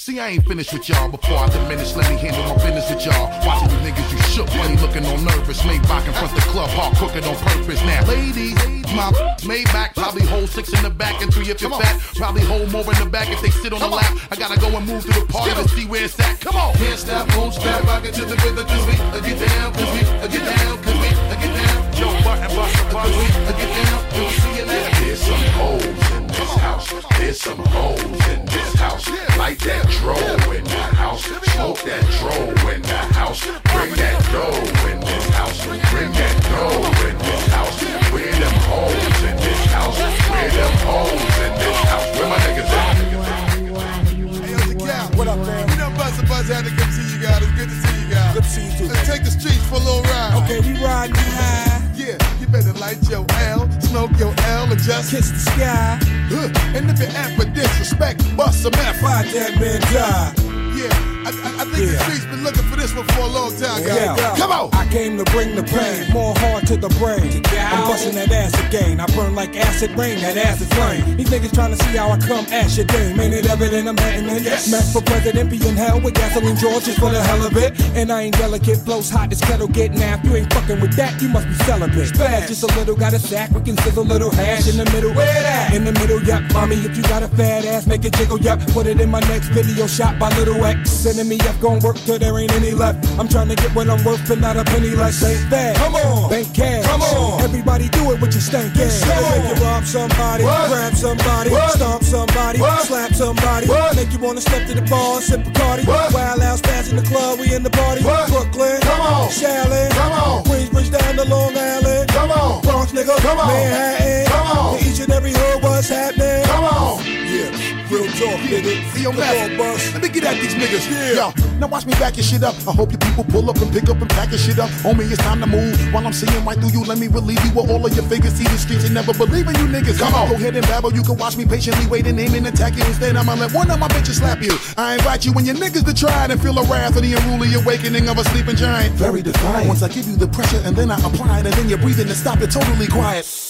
See, I ain't finished with y'all before I diminish. Let me handle my business with y'all. Watching you niggas, you shook, money looking all nervous. Maybach in front the club, hard cooking on purpose. Now, ladies, my Maybach probably hold six in the back and three if you're fat. Probably hold more in the back if they sit on the lap. I gotta go and move to the party to see where it's at. Come on. Can't stop, won't stop, rock it to the rhythm, cause we get down, cause we get down, cause dro in the house. Smoke that dro in the house. Bring that dough in this house. Bring that dough in this house. Where them hoes in this house? Where them hoes in this house? Where my niggas at? What up, man? We done bust a buzz, had to come see you guys. It's good to see you guys. Good to see you too. Let's take the streets for a little ride. Okay, we riding high. Yeah, you better light your L, smoke your L, and just kiss the sky. And if you're at for disrespect, bust some F. Fight that man die. Yeah, I, I, I think the streets been looking for this one for a long time, guys. Yeah. Come on. I came to bring the pain, more hard to the brain. I'm busting that ass again. I burn like acid rain, that acid flame. These niggas trying to see how I come at your dame. Ain't it evident I'm hatting it? Yes. Met for president, be in hell with gasoline George just for the hell of it. And I ain't delicate, flows hot as kettle get napped. You ain't fucking with that, you must be celibate. Spaz, just a little, got a sack, we can sizzle a little hash in the middle. Where that? In the middle, yup. Mommy, if you got a fat ass, make it jiggle, yup. Put it in my next video shot by Little X. Sending me up, gon' work till there ain't any left. I'm trying to get what I'm worth and not a penny less. Say fast. Come on. Bank cash. Come on. Everybody do it with your stank ass. Make you rob somebody, grab somebody, stomp somebody, slap somebody. Make you wanna step to the bar, sip a Cardi. Wild out, spaz in the club, we in the party. Brooklyn. Come on. Shaolin. Come on. Queensbridge down to Long Island. Come on. Bronx nigga. Come on. Manhattan. Come on. To each and every hood, what's happening? Come on. Yeah. Real talk, nigga. See your Come on, boss. Let me get at these niggas. Yeah. Yo, now watch me back your shit up. I hope you people pull up and pick up and pack your shit up. Homie, it's time to move. While I'm seeing right through you, let me relieve you with all of your figures. See the streets and never believe in you niggas. Come on. Go ahead and babble. You can watch me patiently wait and aim and attack you. Instead, I'ma let one of my bitches slap you. I invite you and your niggas to try it and feel the wrath of the unruly awakening of a sleeping giant. Very defiant. Once I give you the pressure and then I apply it and then you're breathing and stop it totally quiet.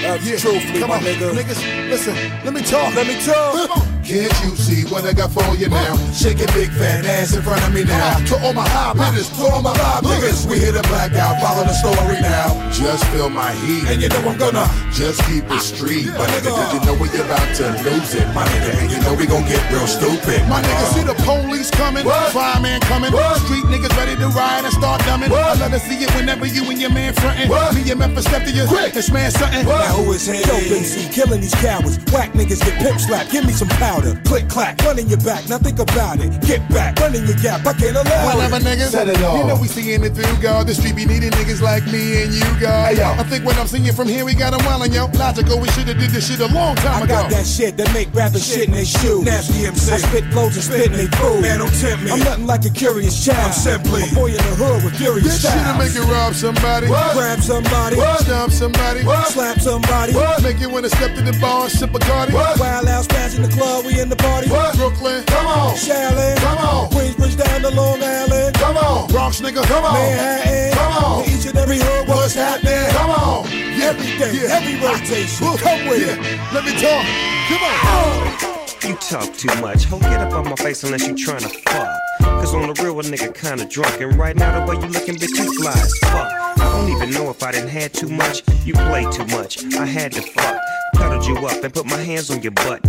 That's Yeah, truthfully, come on, nigga. niggas. Listen, let me talk. Let me talk. Come on. Can't you see what I got for you now? Shake your big fat ass in front of me now. To all my high hitters, to all my live niggas, we hit a blackout. Follow the story now. just feel my heat. And you know I'm gonna just keep it street. My nigga, cause you know we about to lose it. My nigga, and you know we gon' get real stupid. My nigga, see the police coming, fireman coming, street niggas ready to ride and start dumbing. I love to see it whenever you and your man frontin'. Me and Memphis step to you, quick, this man something. Now who is he? Dope MC, killing these cowards. Whack niggas get pimp slapped. Give me some powder. Click clack, running your back. Now think about it. Get back, running your gap. I can't allow Whatever, it. niggas. You know we seeing it through, God. The street be needing niggas like me and you, God. I think when I'm singing from here, we got them wildin', yo. Logical, we shoulda did this shit a long time I ago. I got that shit that make rapping shit in they shoes. Nasty MC. I spit flows and spit in they food. Man, don't tempt me. I'm nothing like a curious child. I'm simply a boy in the hood with furious This shit'll make you rob somebody. Grab somebody. Stomp somebody. Slap somebody. Make you wanna step to the bar and sip a Cardi. Wild out smash in the club, we in the party. Brooklyn. Come on. Shaolin. Come on. Queensbridge down to Long Island. Come on. Bronx nigga. Come on. Manhattan. Come on. Each and every hood, what's happening? Come on. Every day, every rotation. Come with it. Let me talk. Come on. You talk too much. Ho, get up on my face unless you tryna fuck. Cause on the real, a nigga kinda drunk. And right now, the way you looking, bitch, you fly as fuck. I don't even know if I didn't had too much. You play too much. I had to fuck. Cuddled you up and put my hands on your butt.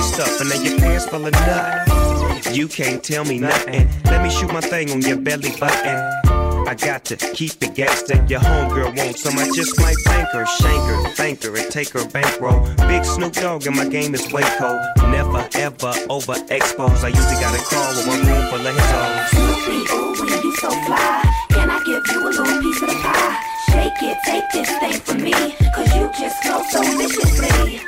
Your stuff, and then your pants full of nut. You can't tell me nothing. Let me shoot my thing on your belly button. I got to keep it gangsta. Your homegirl wants some. I just might bank her, shank her, thank her, and take her bankroll. Big Snoop Dogg and my game is way cold. Never ever overexposed. I usually got a call with one room full of his hoes. Snoopy, ooh, you so fly. Can I give you a little piece of the pie? Shake it, take this thing from me. Cause you just flow so viciously.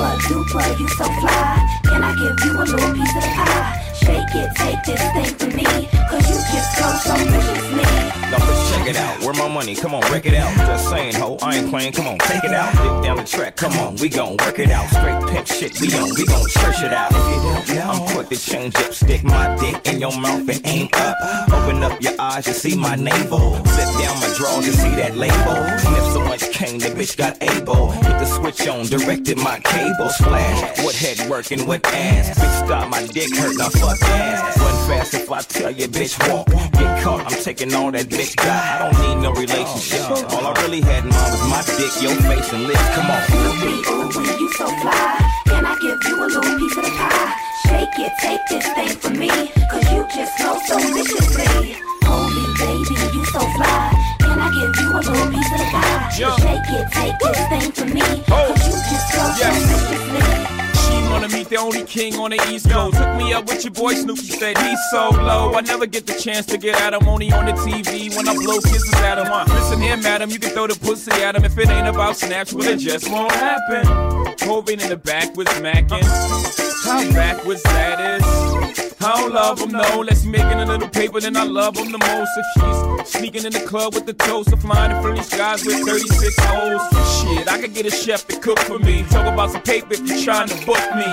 Super duper, you so fly. Can I give you a little piece of the pie? Shake it, take this thing from me. Cause you just flow so viciously. Now let's check it out. Where my money? Come on, wreck it out. Just saying, ho, I ain't playing. Come on, take it out. Dip down the track. Come on, we gon' work it out. Straight pimp shit, we on. We gon' church it out. If you don't I'm quick to change up. Stick my dick in your mouth and aim up. Open up your eyes you see my navel. Slip down my drawers to see that label. Sniff so much cane, the bitch got able. Hit the switch on, directed my cable splash. What head working, what ass? Bitch, stop my dick hurt, now fuck ass. Run fast if I tell you, bitch, walk. Get caught, I'm taking all that bitch got. I don't need no relationship. All I really had in mind was my dick, your face, and lips. Come on. Snoopy, ooh, wee, you so fly. Can I give you a little piece of the pie? Shake it, take this thing from me. Cause you just flow so viciously. Holy baby, you so fly. Can I give you a little piece of the pie? Shake it, take this thing from me. Cause you just flow so viciously. Wanna meet the only king on the East Coast. Took me up with your boy Snoopy, said he's so low. I never get the chance to get at him, only on the TV when I blow kisses at him. Uh, listen here, madam, you can throw the pussy at him if it ain't about snatch, well, it just won't happen. Hoving in the back was macking. How backwards that is. I don't love him, no. Unless he making a little paper, then I love him the most. If she's sneaking in the club with the toast of flying in friendly skies with 36 holes. Shit, I could get a chef to cook for me. Talk about some paper if you're trying to book me.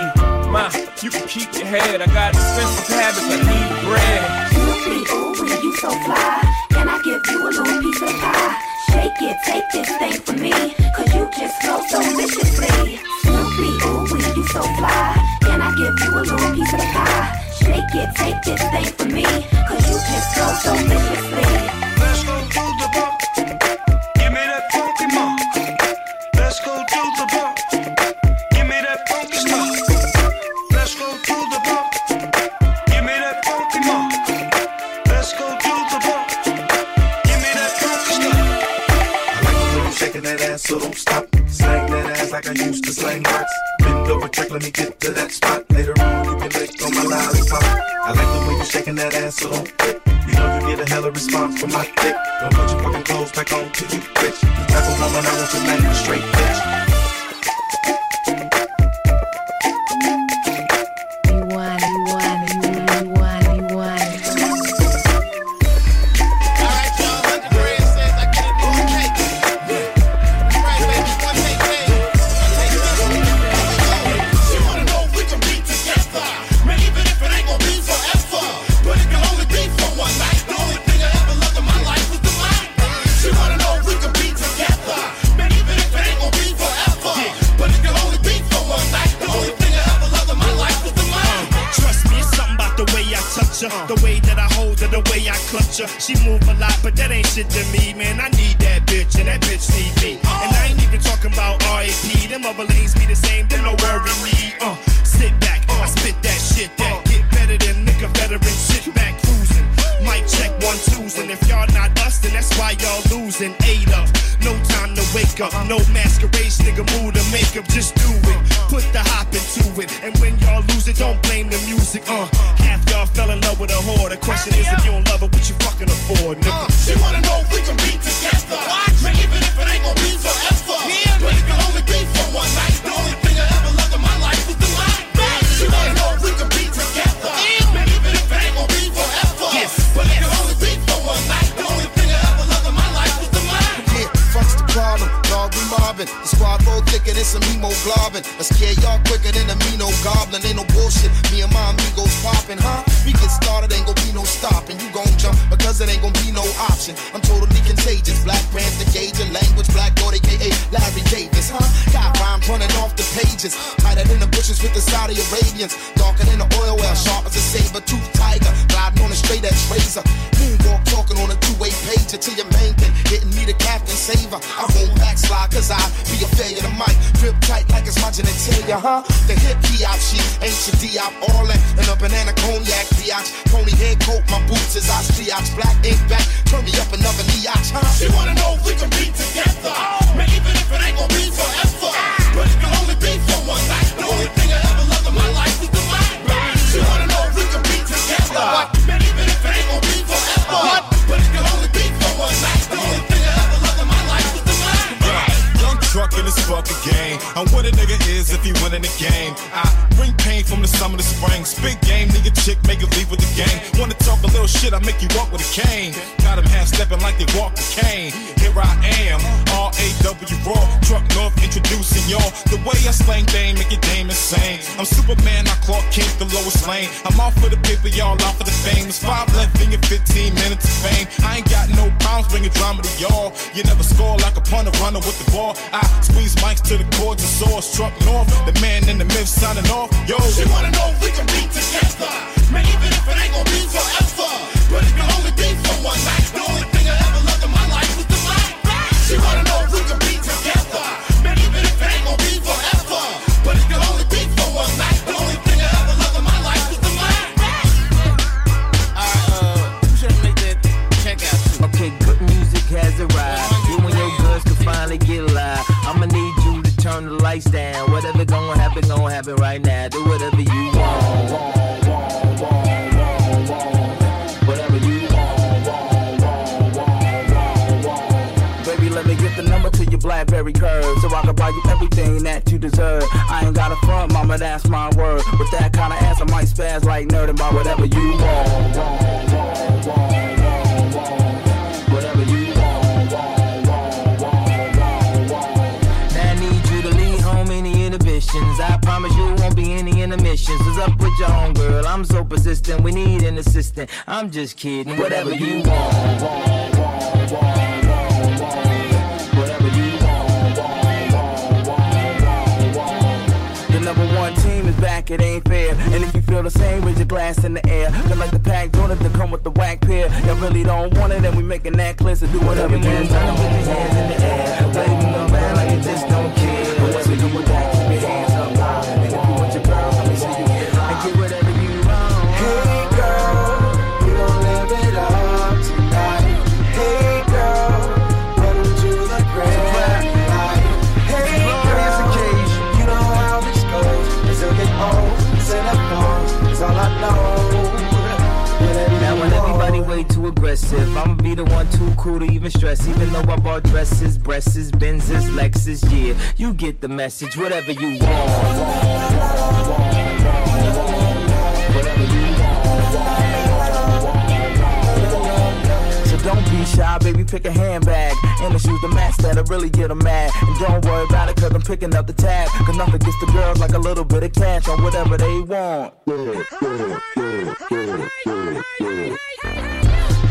Ma, you can keep your head. I got expensive habits, I need bread. Ooh, wee, you so fly. Can I give you a little piece of pie? Shake it, take this thing from me. Cause you just flow so viciously. Snoopy, ooh, you so fly. Can I give you a little piece of pie? Shake it, take this thing from me. Cause you just flow so viciously. Let's go to the bar. Give me that funky mark. Let's go to the bar. Give me that funky stuff. Let's go to the bar. Give me that funky mark. Let's go to the bar. Give me that funky stuff. I like the way you shaking that ass, so don't stop. Like I used to slang rocks. Bend over, trick, let me get to that spot. Later on, you can lick on my lollipop. I like the way you shaking that ass, so don't quit. You know you get a hell hella response from my dick. Don't put your fucking clothes back on till you bitch. The type of woman I want to make straight bitch. She move a lot, but that ain't shit to me, man. I need that bitch, and that bitch need me. And I ain't even talking about RAP. Them other lanes be the same, them no worry me. Uh, sit back, I spit that shit that get better than nigga veteran. Sit back, cruising. Mic check one twos, and if y'all not us, then that's why y'all losing. Eight up, no time to wake up, no masquerade, nigga mood or makeup, just do it. Put the hop into it, and when y'all lose it, don't blame the music. Uh, half y'all fell in love with a whore. The question is if you don't love her, what fucking afford, nigga? She wanna know if we can be together. Man, even if it ain't gonna be forever. But it can only be for one night. The only thing I ever loved in my life was the mic. She wanna know if we can be together. Man, even if it ain't gonna be forever. But it can only be for one night. The only thing I ever loved in my life was the mic. Yeah, fuck's the problem, dog, we mobbing. The squad roll thicker than some hemoglobin. I scare y'all quicker than a Mino goblin. Ain't no bullshit, me and my be. I'm totally contagious. Black Panther gauge your language, Black Dot, aka Larry Davis, huh? Got rhymes running off the pages. Tighter than the bushes with the Saudi Arabians. Darker than the oil well, sharp as a saber tooth tiger. Gliding on a straight edge razor. Moonwalk talking on a two-way page to your main thing. Hitting me the captain saver. I won't backslide cause I be a failure to mic. Grip tight like my genitalia, huh? The hip P.I. she ancient D.I. all that. And a banana cognac biatch. Pony head coat, my boots is triage. Black ink back, turn me up another niach, huh? She wanna know if we can be together. Man, even if it ain't gonna be forever. But it can only be for one night. The only thing I ever loved in my life was the mic. She wanna know if we can be together. Man, this fucking game. I'm what a nigga is if he winning the game. I bring pain from the summer to spring. Spit game, nigga chick, make it leave with the game. Wanna talk a little shit, I make you walk with a cane. Got him half stepping like they walk the cane. Here I am, R A W Raw. Truck North introducing y'all. The way I slang dame, make your dame insane. I'm Superman, I Clark Kent, the lowest lane. I'm out for the paper, y'all out for the fame. It's five left in your 15 minutes of fame. I ain't got no problems bringing drama to y'all. You never score like a punter runner with the ball. I squeeze mics to the chords and soars. Truck North, the man in the myth signing off. Yo, She wanna know if we can be together. Man, even if it ain't gonna be forever. But it can only be for one night. Down. Whatever gonna happen, gonna happen right now. Do whatever you want. want, want, want, want, want. Whatever you want. want, want, want, want, want. Baby, let me get the number to your Blackberry curve so I can buy you everything that you deserve. I ain't got a front, mama, that's my word. With that kind of ass, I might spaz like nerd and buy whatever you want. Own girl? I'm so persistent. We need an assistant. I'm just kidding. Whatever you want. Whatever you want. The number one team is back, it ain't fair. And if you feel the same, raise your glass in the air. Feel like the pack donut to come with the whack pair. Y'all really don't want it, and we making that clear. So do whatever you can. Turn up with your hands in the air. No bad like you just don't care. But what's it aggressive, I'ma be the one too cool to even stress. Even though I bought dresses, breasts, Benzes, Lexus, yeah, you get the message. Whatever you want. So don't be shy, baby, pick a handbag. And the shoes, the match that'll really get them mad. And don't worry about it, cause I'm picking up the tab. Cause nothing gets the girls like a little bit of cash on whatever they want.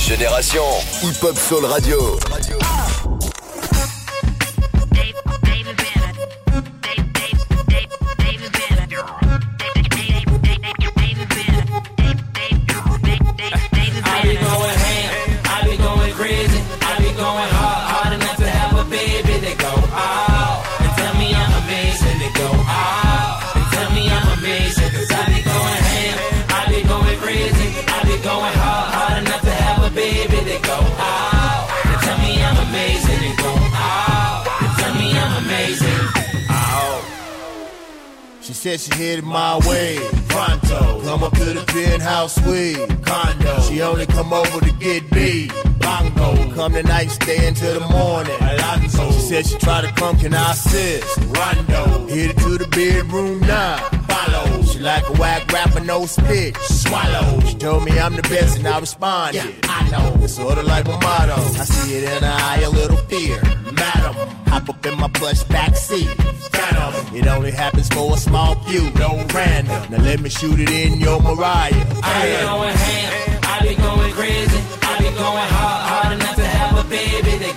Génération. Hip Hop Soul Radio. She headed my way. Pronto. Come up to the penthouse suite. Condo. She only come over to get me. Bongo. Come tonight, stay until the morning. Alonzo. She said she tried to come, can I assist? Rondo. It to the bedroom now. Follow. She like a whack rapper, no spit. Swallow. She told me I'm the best and I responded. Yeah, I know. It's sorta like my motto. I see it in her eye, a little fear. Madam. Hop up in my plush backseat. Phantom. It only happens for a small few, no random. Now let me shoot it in your Mariah. I be going ham, I be going crazy, I be going hard, hard enough to have a baby. They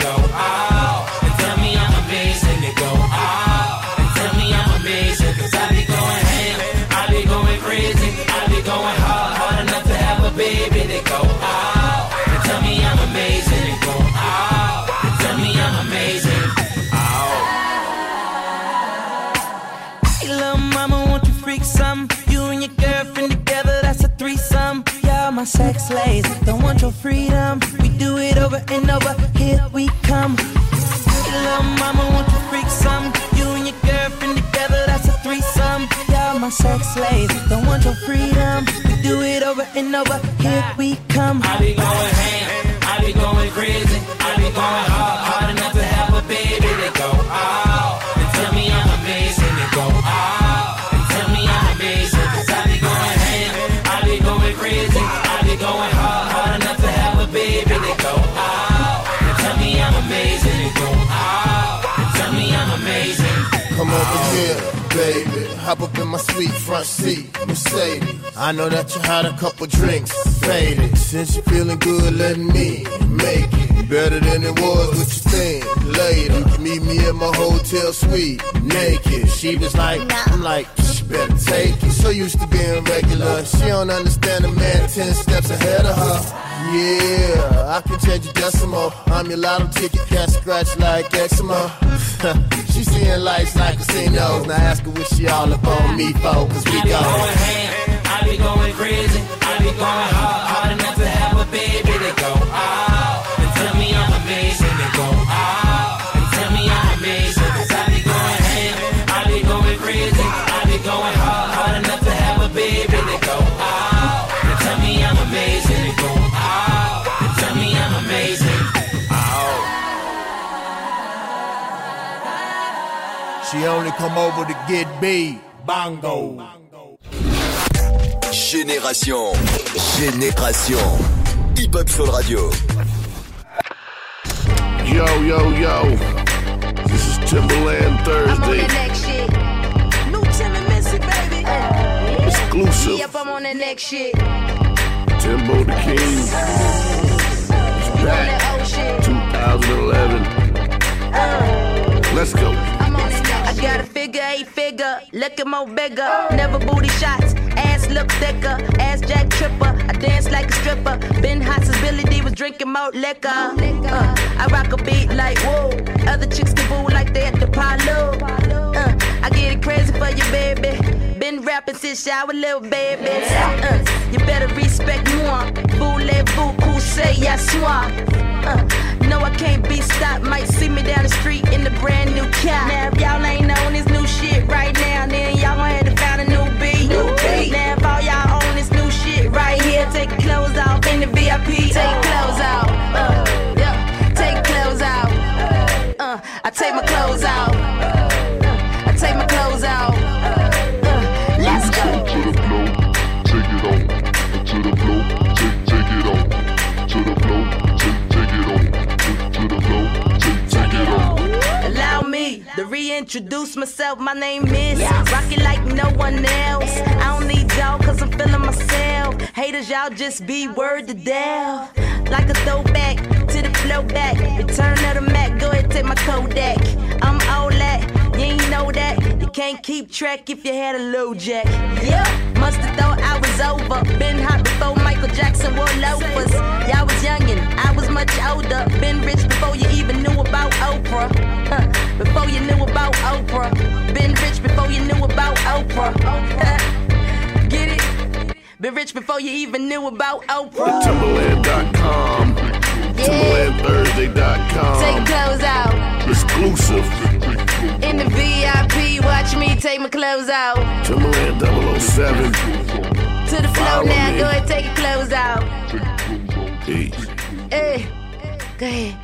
my sex slaves, don't want your freedom. We do it over and over, here we come. Little mama, won't you freak some? You and your girlfriend together, that's a threesome. Y'all my sex slaves, don't want your freedom. We do it over and over, here we come. I be going ham, I be going crazy, I be going hard, hard enough in my sweet front seat, Mercedes. I know that you had a couple drinks, faded. Since you're feeling good, let me make it better than it was. What you think? Later, meet me at my hotel suite, naked. She was like, I'm like, she better take it. So used to being regular, she don't understand a man ten steps ahead of her. Yeah, I can change your decimal. I'm your lotto ticket, can't scratch like eczema. she seeing lights like casinos. Now ask her what she all up on me for, cause we I be go. going ham, I be going crazy, I be going hard, She only come over to get beat. Bongo. Génération. Génération. Hip Hop Soul Radio. Yo, yo, yo. This is Timberland Thursday. New Tim and Missy, baby. Exclusive. Yep, I'm on that next shit. Timbo the King. He's back. 2011. Let's go. I got a figure eight figure, looking more bigger. Never booty shots, ass look thicker. Ass Jack Tripper, I dance like a stripper. Been hot since Billy Dee was drinking more liquor. Uh, I rock a beat like whoa. Other chicks can boo like they at the Apollo. Uh, I get it crazy for you, baby. Been rapping since shower, little babies. Uh, you better respect moi. Voulez-vous coucher, y'a soir. Uh, no, I can't be stopped. Might see me down the street in the brand new car. Now, if y'all ain't on this new shit right now, then y'all gonna have to find a new beat. New beat. Now, if all y'all on this new shit right here, take clothes off in the VIP. Take clothes out. Uh, yeah, take clothes out. Uh, I take my clothes out. Reintroduce myself. My name is Rock it like no one else. I don't need y'all, cause I'm feeling myself. Haters, y'all just be word to death. Like a throwback to the flow back. Return of the Mac, go ahead, take my Kodak. I'm all that, you ain't know that. Can't keep track if you had a low jack. Yeah, must've thought I was over. Been hot before Michael Jackson wore loafers. Y'all was youngin', I was much older. Been rich before you even knew about Oprah. Huh, Before you knew about Oprah. Been rich before you knew about Oprah. Get it? Been rich before you even knew about Oprah. Timbaland.com. TimbalandThursday.com. Take clothes out. Exclusive. In the VIP, watch me take my clothes out. Timbaland 007. To the floor now, me. go ahead, take your clothes out. Peace. Hey, go ahead.